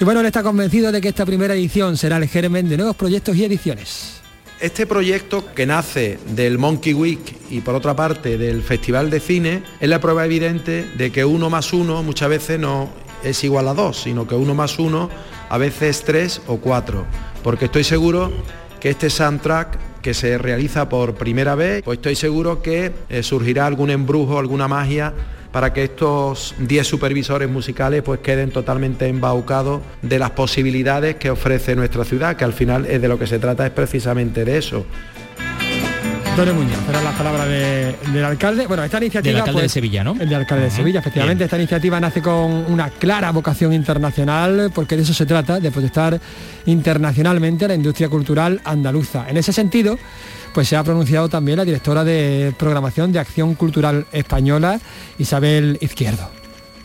Y bueno, él está convencido de que esta primera edición será el germen de nuevos proyectos y ediciones. Este proyecto que nace del Monkey Week y por otra parte del Festival de Cine es la prueba evidente de que uno más uno muchas veces no es igual a dos, sino que uno más uno a veces es tres o cuatro. Porque estoy seguro que este soundtrack que se realiza por primera vez, pues estoy seguro que eh, surgirá algún embrujo, alguna magia para que estos 10 supervisores musicales pues queden totalmente embaucados de las posibilidades que ofrece nuestra ciudad, que al final es de lo que se trata es precisamente de eso. Antonio Muñoz, eran las palabras de- del alcalde. Bueno, esta iniciativa... Del alcalde pues, de Sevilla, ¿no? El del alcalde de Sevilla, efectivamente. Esta iniciativa nace con una clara vocación internacional, porque de eso se trata, de protestar internacionalmente a la industria cultural andaluza. En ese sentido, pues se ha pronunciado también la directora de programación de Acción Cultural Española, Isabel Izquierdo.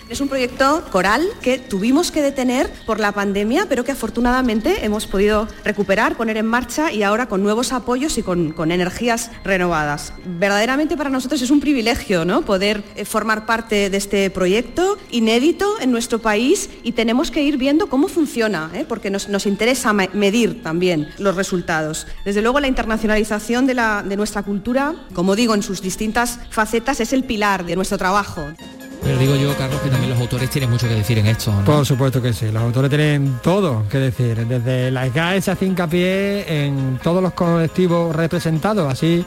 Es un proyecto coral que tuvimos que detener por la pandemia, pero que afortunadamente hemos podido recuperar, poner en marcha y ahora con nuevos apoyos y con, energías renovadas. Verdaderamente para nosotros es un privilegio ¿no? poder eh, formar parte de este proyecto inédito en nuestro país y tenemos que ir viendo cómo funciona, ¿eh? porque nos, nos interesa me- medir también los resultados. Desde luego la internacionalización de, la- de nuestra cultura, como digo, en sus distintas facetas, es el pilar de nuestro trabajo. Pero digo yo, Carlos, que también los autores tienen mucho que decir en esto, ¿no? Por supuesto que sí, los autores tienen todo que decir. Desde la EGAE se hace hincapié en todos los colectivos representados, así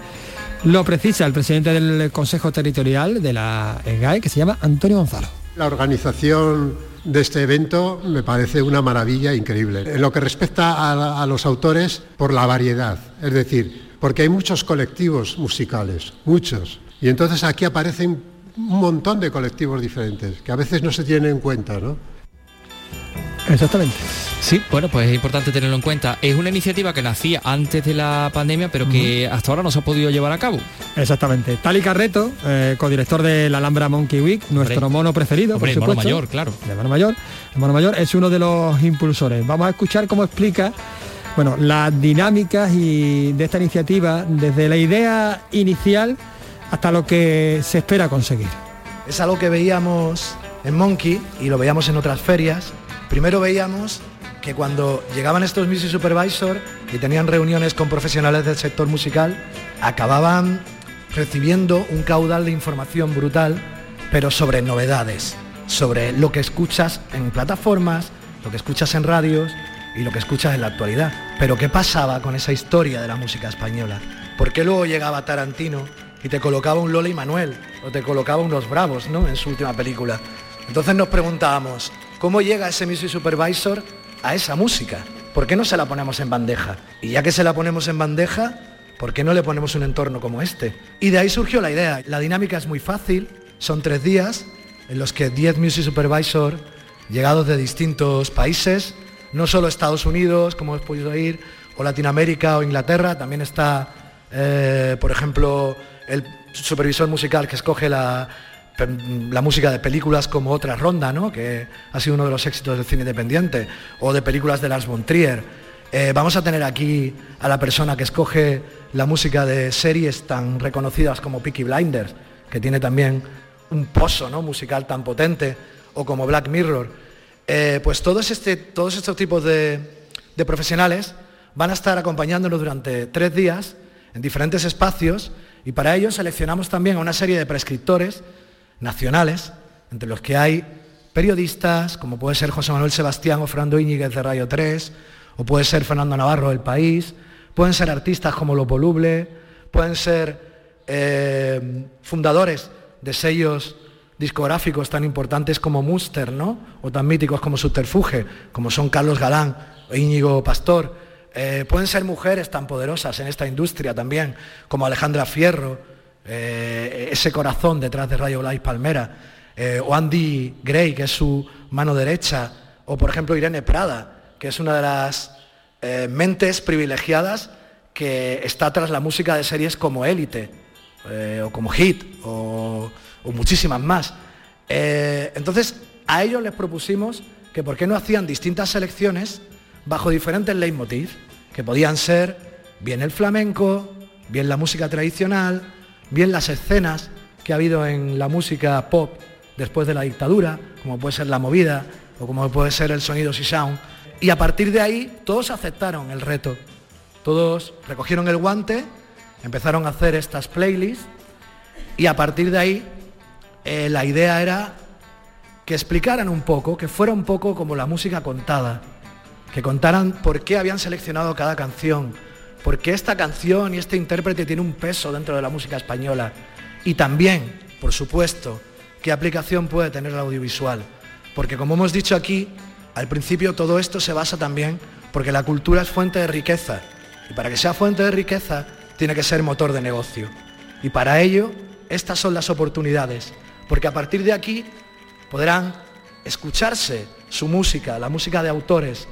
lo precisa el presidente del Consejo Territorial de la EGAE, que se llama Antonio Gonzalo. La organización de este evento me parece una maravilla increíble. En lo que respecta a, a los autores, por la variedad, es decir, porque hay muchos colectivos musicales, muchos. Y entonces aquí aparecen un montón de colectivos diferentes, que a veces no se tienen en cuenta, ¿no? Exactamente. Sí, bueno, pues es importante tenerlo en cuenta. Es una iniciativa que nacía antes de la pandemia, pero que hasta ahora no se ha podido llevar a cabo. Exactamente. Tali Carreto, eh, codirector de la Alhambra Monkey Week, nuestro Hombre. mono preferido, Hombre, por el mono supuesto. mayor, claro. El mono mayor. El mono mayor es uno de los impulsores. Vamos a escuchar cómo explica bueno, las dinámicas y de esta iniciativa desde la idea inicial hasta lo que se espera conseguir. Es algo que veíamos en Monkey y lo veíamos en otras ferias Primero veíamos que cuando llegaban estos Music Supervisor y tenían reuniones con profesionales del sector musical, acababan recibiendo un caudal de información brutal, pero sobre novedades, sobre lo que escuchas en plataformas, lo que escuchas en radios y lo que escuchas en la actualidad. Pero ¿qué pasaba con esa historia de la música española? ¿Por qué luego llegaba Tarantino y te colocaba un Lola y Manuel o te colocaba unos Bravos, ¿no? En su última película. Entonces nos preguntábamos, ¿cómo llega ese Music Supervisor a esa música? ¿Por qué no se la ponemos en bandeja? Y ya que se la ponemos en bandeja, ¿por qué no le ponemos un entorno como este? Y de ahí surgió la idea. La dinámica es muy fácil, son tres días en los que 10 Music Supervisor, llegados de distintos países, no solo Estados Unidos, como hemos podido oír, o Latinoamérica o Inglaterra, también está, eh, por ejemplo, el supervisor musical que escoge la, música de películas como Otra Ronda, ¿no? que ha sido uno de los éxitos del cine independiente, o de películas de Lars von Trier. Eh, vamos a tener aquí a la persona que escoge la música de series tan reconocidas como Peaky Blinders, que tiene también un pozo ¿no? musical tan potente, o como Black Mirror. Eh, pues todos, este, todos estos tipos de, de profesionales van a estar acompañándonos durante tres días en diferentes espacios y para ello seleccionamos también a una serie de prescriptores nacionales, entre los que hay periodistas, como puede ser José Manuel Sebastián o Fernando Íñiguez de Rayo 3, o puede ser Fernando Navarro del País, pueden ser artistas como Lo Voluble, pueden ser eh, fundadores de sellos discográficos tan importantes como Muster, ¿no? O tan míticos como Subterfuge, como son Carlos Galán o Íñigo Pastor. Eh, pueden ser mujeres tan poderosas en esta industria también, como Alejandra Fierro, eh, ese corazón detrás de Radio Blais Palmera, eh, o Andy Gray, que es su mano derecha, o por ejemplo Irene Prada, que es una de las mentes privilegiadas que está tras la música de series como Élite, o como Hit, o, o muchísimas más. entonces, a ellos les propusimos que por qué no hacían distintas selecciones bajo diferentes leitmotiv, que podían ser bien el flamenco, bien la música tradicional, bien las escenas que ha habido en la música pop después de la dictadura, como puede ser la movida o como puede ser el sonido si sound. Y a partir de ahí todos aceptaron el reto. Todos recogieron el guante, empezaron a hacer estas playlists y a partir de ahí eh, la idea era que explicaran un poco, que fuera un poco como la música contada, que contaran por qué habían seleccionado cada canción, por qué esta canción y este intérprete tiene un peso dentro de la música española y también, por supuesto, qué aplicación puede tener el audiovisual. Porque como hemos dicho aquí, al principio todo esto se basa también porque la cultura es fuente de riqueza y para que sea fuente de riqueza tiene que ser motor de negocio. Y para ello, estas son las oportunidades, porque a partir de aquí podrán escucharse su música, la música de autores,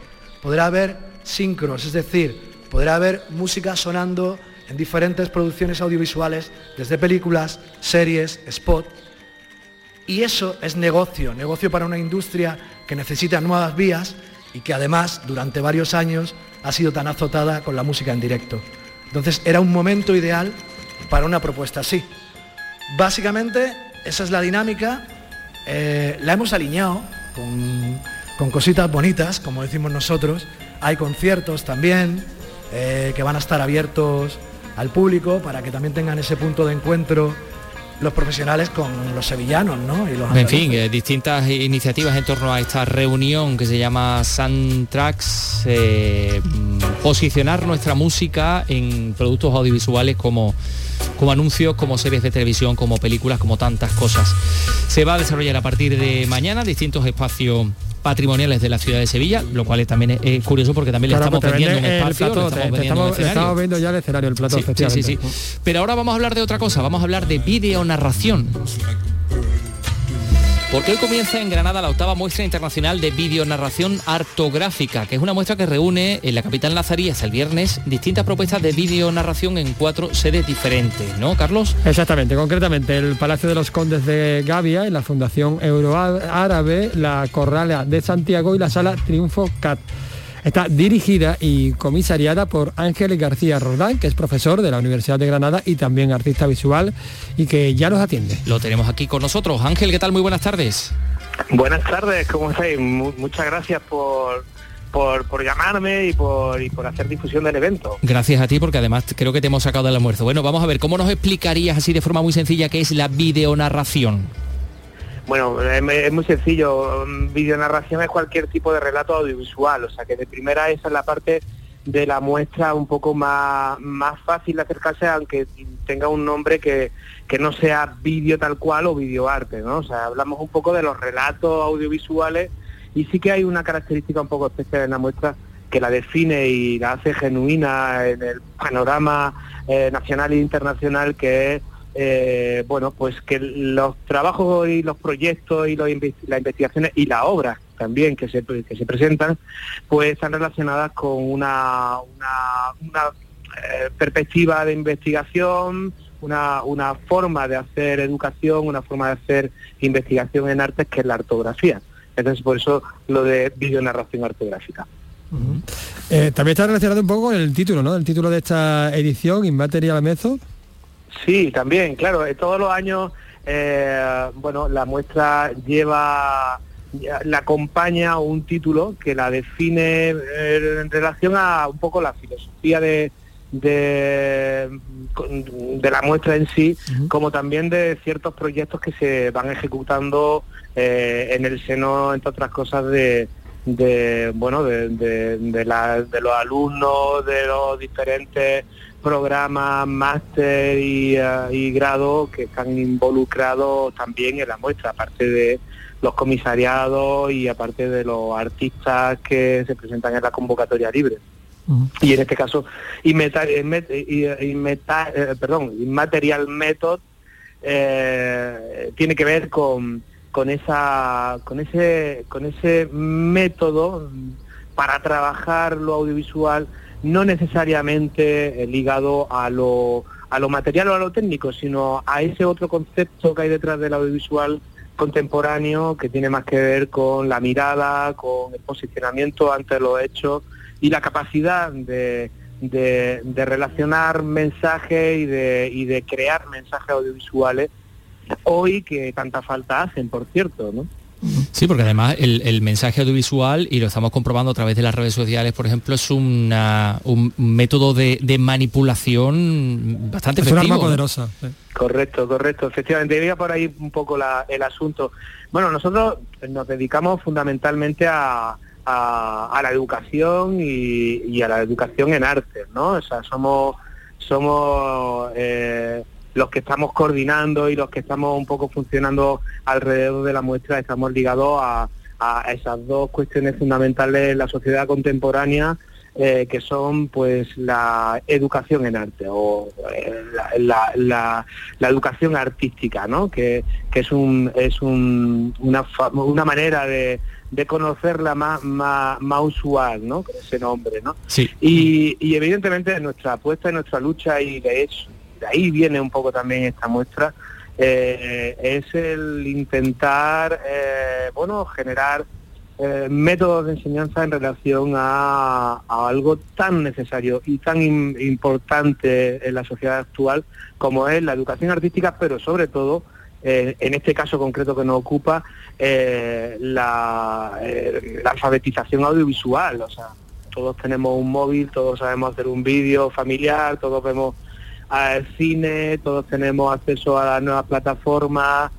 podrá haber sincros, es decir, podrá haber música sonando en diferentes producciones audiovisuales, desde películas, series, spot. Y eso es negocio, negocio para una industria que necesita nuevas vías y que además durante varios años ha sido tan azotada con la música en directo. Entonces era un momento ideal para una propuesta así. Básicamente esa es la dinámica, eh, la hemos alineado con con cositas bonitas, como decimos nosotros. Hay conciertos también eh, que van a estar abiertos al público para que también tengan ese punto de encuentro los profesionales con los sevillanos, ¿no? Y los en fin, eh, distintas iniciativas en torno a esta reunión que se llama Soundtracks, eh, posicionar nuestra música en productos audiovisuales como como anuncios, como series de televisión, como películas, como tantas cosas. Se va a desarrollar a partir de mañana distintos espacios patrimoniales de la ciudad de Sevilla, lo cual también es, curioso porque también le estamos vendiendo un espacio, estamos, viendo ya el escenario, el plato, sí, sí, Pero ahora vamos a hablar de otra cosa, vamos a hablar de videonarración. Porque hoy comienza en Granada la octava muestra internacional de videonarración artográfica, que es una muestra que reúne en la capital nazarí hasta el viernes distintas propuestas de videonarración en cuatro sedes diferentes, ¿no, Carlos? Exactamente, concretamente el Palacio de los Condes de Gavia, la Fundación Euroárabe, la Corrala de Santiago y la Sala Triunfo CAT. Está dirigida y comisariada por Ángel García Roldán, que es profesor de la Universidad de Granada y también artista visual y que ya nos atiende. Lo tenemos aquí con nosotros. Ángel, ¿qué tal? Muy buenas tardes. Buenas tardes, ¿cómo estáis? muchas gracias por, por, llamarme y por, y por hacer difusión del evento. Gracias a ti porque además creo que te hemos sacado del almuerzo. Bueno, vamos a ver, ¿cómo nos explicarías así de forma muy sencilla qué es la videonarración? Bueno, es, muy sencillo. Videonarración es cualquier tipo de relato audiovisual, o sea que de primera esa es la parte de la muestra un poco más, más fácil de acercarse, aunque tenga un nombre que, que no sea vídeo tal cual o videoarte, ¿no? O sea, hablamos un poco de los relatos audiovisuales y sí que hay una característica un poco especial en la muestra que la define y la hace genuina en el panorama eh, nacional e internacional, que es eh, bueno, pues que los trabajos y los proyectos y las investigaciones y las obras también que se, que se presentan, pues están relacionadas con una, una, eh, perspectiva de investigación, una, una forma de hacer educación, una forma de hacer investigación en artes que es la artografía. Entonces, por eso lo de videonarración artográfica. Eh, también está relacionado un poco con el título, ¿no? El título de esta edición, Immaterial Method. Sí, también, claro. Eh, todos los años, eh, bueno, la muestra lleva, la acompaña un título que la define en relación a un poco la filosofía de, de, la muestra en sí, como también de ciertos proyectos que se van ejecutando eh, en el seno, entre otras cosas, de, bueno de, de, los alumnos de los diferentes programas, máster y, uh, y grado que están involucrados también en la muestra, aparte de los comisariados y aparte de los artistas que se presentan en la convocatoria libre. Y en este caso, eh, perdón, Immaterial Method eh, tiene que ver con, con, esa, con, ese, con ese método para trabajar lo audiovisual, no necesariamente eh, ligado a lo, a lo material o a lo técnico, sino a ese otro concepto que hay detrás del audiovisual contemporáneo que tiene más que ver con la mirada, con el posicionamiento ante los hechos y la capacidad de, de, relacionar mensajes y de, y de crear mensajes audiovisuales hoy que tanta falta hacen, por cierto, ¿no? Sí, porque además el, mensaje audiovisual, y lo estamos comprobando a través de las redes sociales, por ejemplo, es un método de, manipulación bastante es efectivo. poderosa. Correcto, correcto. Efectivamente, iba por ahí un poco el asunto. Bueno, nosotros nos dedicamos fundamentalmente a, a, la educación y, a la educación en arte, ¿no? O sea, somos, somos eh, los que estamos coordinando y los que estamos un poco funcionando alrededor de la muestra, estamos ligados a, esas dos cuestiones fundamentales en la sociedad contemporánea, eh, que son pues la educación en arte o eh, la, educación artística, ¿no? que, es, un, es un, una, una manera de, de conocerla más, más, más usual, ¿no? Con ese nombre, ¿no? Sí. Y, y evidentemente nuestra apuesta y nuestra lucha, y de, hecho, ahí viene un poco también esta muestra, eh, es el intentar, eh, bueno, generar eh, métodos de enseñanza en relación a, algo tan necesario y tan importante en la sociedad actual como es la educación artística, pero sobre todo en este caso concreto que nos ocupa, la, la, alfabetización audiovisual. O sea, todos tenemos un móvil, todos sabemos hacer un vídeo familiar, todos vemos al cine, todos tenemos acceso a las nuevas plataformas.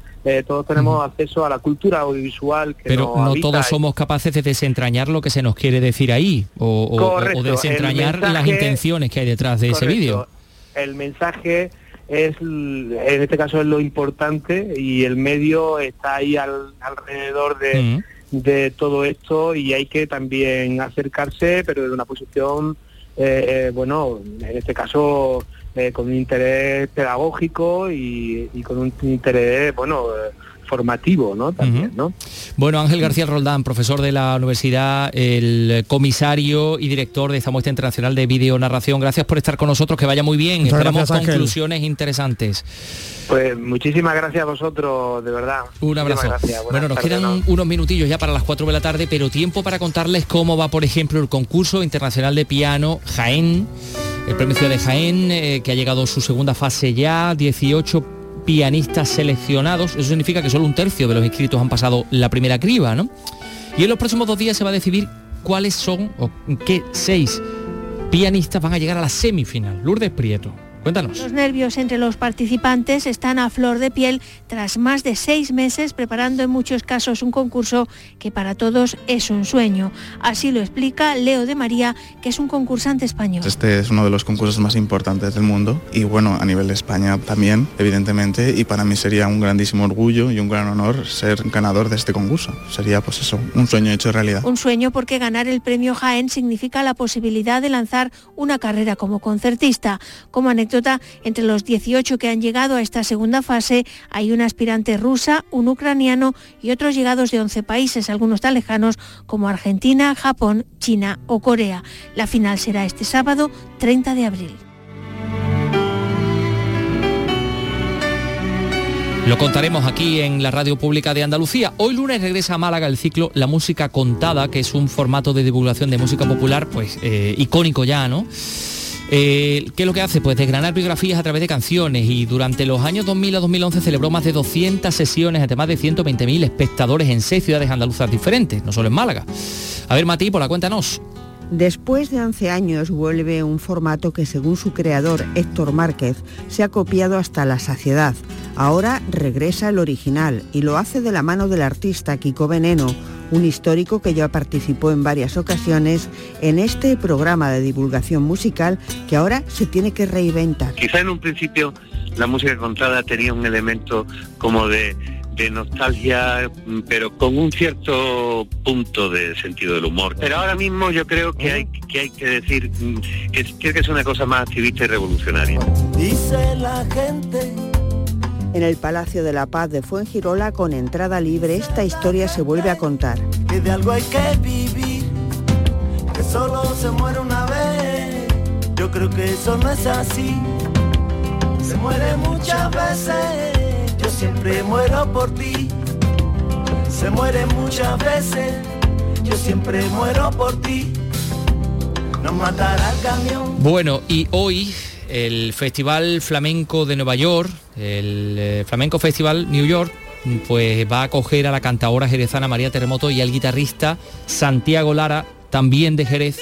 todos tenemos acceso a la cultura audiovisual. Pero no todos somos capaces de desentrañar lo que se nos quiere decir ahí o, desentrañar las intenciones que hay detrás de ese vídeo. El mensaje es en este caso es lo importante y el medio está ahí alrededor de, de, todo esto y hay que también acercarse pero desde una posición eh, eh, bueno en este caso eh, con un interés pedagógico y, y, con un interés bueno formativo, ¿no? También, ¿no? Bueno, Ángel García Roldán, profesor de la universidad, el comisario y director de esta muestra internacional de videonarración. Gracias por estar con nosotros, que vaya muy bien. Esperamos conclusiones interesantes. Pues muchísimas gracias a vosotros, de verdad. Un abrazo. Bueno, nos quedan unos minutillos ya para las 4 de la tarde, pero tiempo para contarles cómo va, por ejemplo, el concurso internacional de piano Jaén, el premio de Jaén, eh, que ha llegado a su segunda fase ya, 18 pianistas seleccionados. Eso significa que solo un tercio de los inscritos han pasado la primera criba, ¿no? Y en los próximos dos días se va a decidir cuáles son o qué seis pianistas van a llegar a la semifinal. Lourdes Prieto. Cuéntanos. Los nervios entre los participantes están a flor de piel tras más de seis meses preparando en muchos casos un concurso que para todos es un sueño. Así lo explica Leo de María, que es un concursante español. Este es uno de los concursos más importantes del mundo y bueno, a nivel de España también, evidentemente, y para mí sería un grandísimo orgullo y un gran honor ser ganador de este concurso. Sería pues eso, un sueño hecho realidad. Un sueño porque ganar el premio Jaén significa la posibilidad de lanzar una carrera como concertista. Como anécdota, entre los 18 que han llegado a esta segunda fase hay una aspirante rusa, un ucraniano y otros llegados de 11 países, algunos tan lejanos como Argentina, Japón, China o Corea. La final será este sábado 30 de abril. Lo contaremos aquí en la radio pública de Andalucía. Hoy lunes regresa a Málaga el ciclo La Música Contada, que es un formato de divulgación de música popular, pues eh, icónico ya, ¿no? Eh, ¿Qué es lo que hace? Pues desgranar biografías a través de canciones y durante los años 2000 a 2011 celebró más de 200 sesiones ante más de 120.000 espectadores en seis ciudades andaluzas diferentes, no solo en Málaga. A ver, Mati, por la cuéntanos. Después de 11 años vuelve un formato que según su creador Héctor Márquez se ha copiado hasta la saciedad. Ahora regresa el original y lo hace de la mano del artista Kiko Veneno, un histórico que ya participó en varias ocasiones en este programa de divulgación musical que ahora se tiene que reinventar. Quizá en un principio la música contada tenía un elemento como de, nostalgia, pero con un cierto punto de sentido del humor. Pero ahora mismo yo creo que hay que, hay que decir que, que es una cosa más activista y revolucionaria. Dice la gente en el Palacio de la Paz de Fuengirola, con entrada libre, esta historia se vuelve a contar. Que de algo hay que vivir, que solo se muere una vez. Yo creo que eso no es así. Se muere muchas veces, muero por ti. Se muere muchas veces, yo siempre muero por ti. Nos matará el camión. Bueno, y hoy el Festival Flamenco de Nueva York, el eh, Flamenco Festival New York, pues va a acoger a la cantadora jerezana María Terremoto y al guitarrista Santiago Lara, también de Jerez.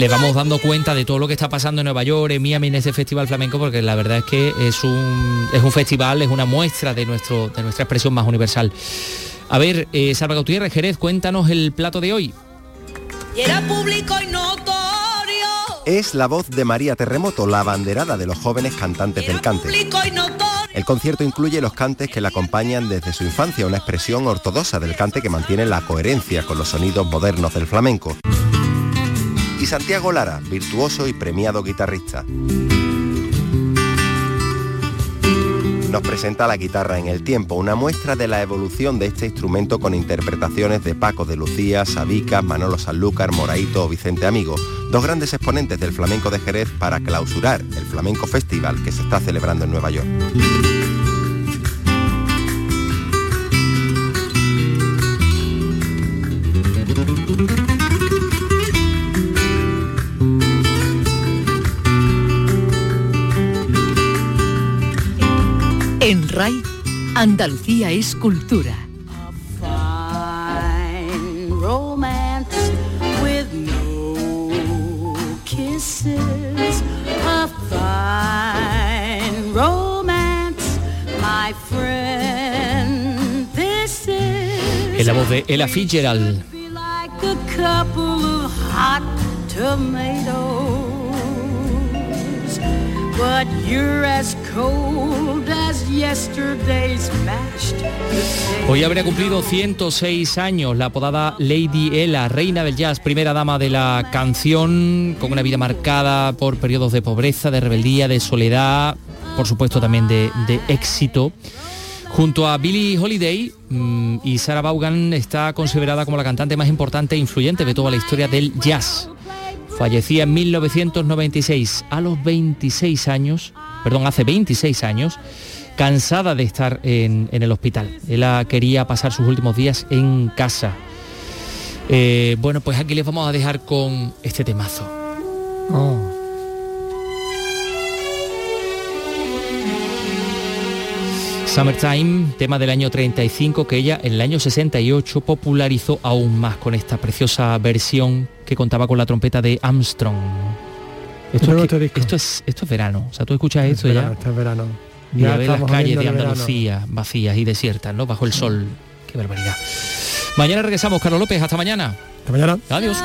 Le vamos dando cuenta de todo lo que está pasando en Nueva York, en Miami, en ese festival flamenco, porque la verdad es que es un, es un festival, es una muestra de, nuestro, de nuestra expresión más universal. A ver, eh, Salva Gutiérrez, Jerez, cuéntanos el plato de hoy. Y era público y no es la voz de María Terremoto, la abanderada de los jóvenes cantantes del cante. El concierto incluye los cantes que la acompañan desde su infancia, una expresión ortodoxa del cante que mantiene la coherencia con los sonidos modernos del flamenco. Y Santiago Lara, virtuoso y premiado guitarrista. nos presenta la guitarra en el tiempo, una muestra de la evolución de este instrumento con interpretaciones de Paco de Lucía, Sabica, Manolo Sanlúcar, Moraito o Vicente Amigo, dos grandes exponentes del flamenco de Jerez para clausurar el Flamenco Festival que se está celebrando en Nueva York. En RAI, Andalucía es cultura. En la voz de Ella Fitzgerald. Hoy habría cumplido 106 años la apodada Lady Ella, reina del jazz, primera dama de la canción, con una vida marcada por periodos de pobreza, de rebeldía, de soledad, por supuesto también de, éxito. Junto a Billie Holiday mm, y Sarah Vaughan está considerada como la cantante más importante e influyente de toda la historia del jazz. Fallecía en 1996 a los 26 años, perdón, hace 26 años, cansada de estar en, el hospital. Ella quería pasar sus últimos días en casa. Eh, bueno, pues aquí les vamos a dejar con este temazo. Oh. Summertime, tema del año 35 que ella en el año 68 popularizó aún más con esta preciosa versión que contaba con la trompeta de Armstrong. Esto, es, esto, es, esto es verano, o sea, tú escuchas esto ya. Esto es verano. Ya, ves las calles de Andalucía vacías y desiertas, ¿no? Bajo el sol. Qué barbaridad. Mañana regresamos, Carlos López. Hasta mañana. Hasta mañana. Adiós.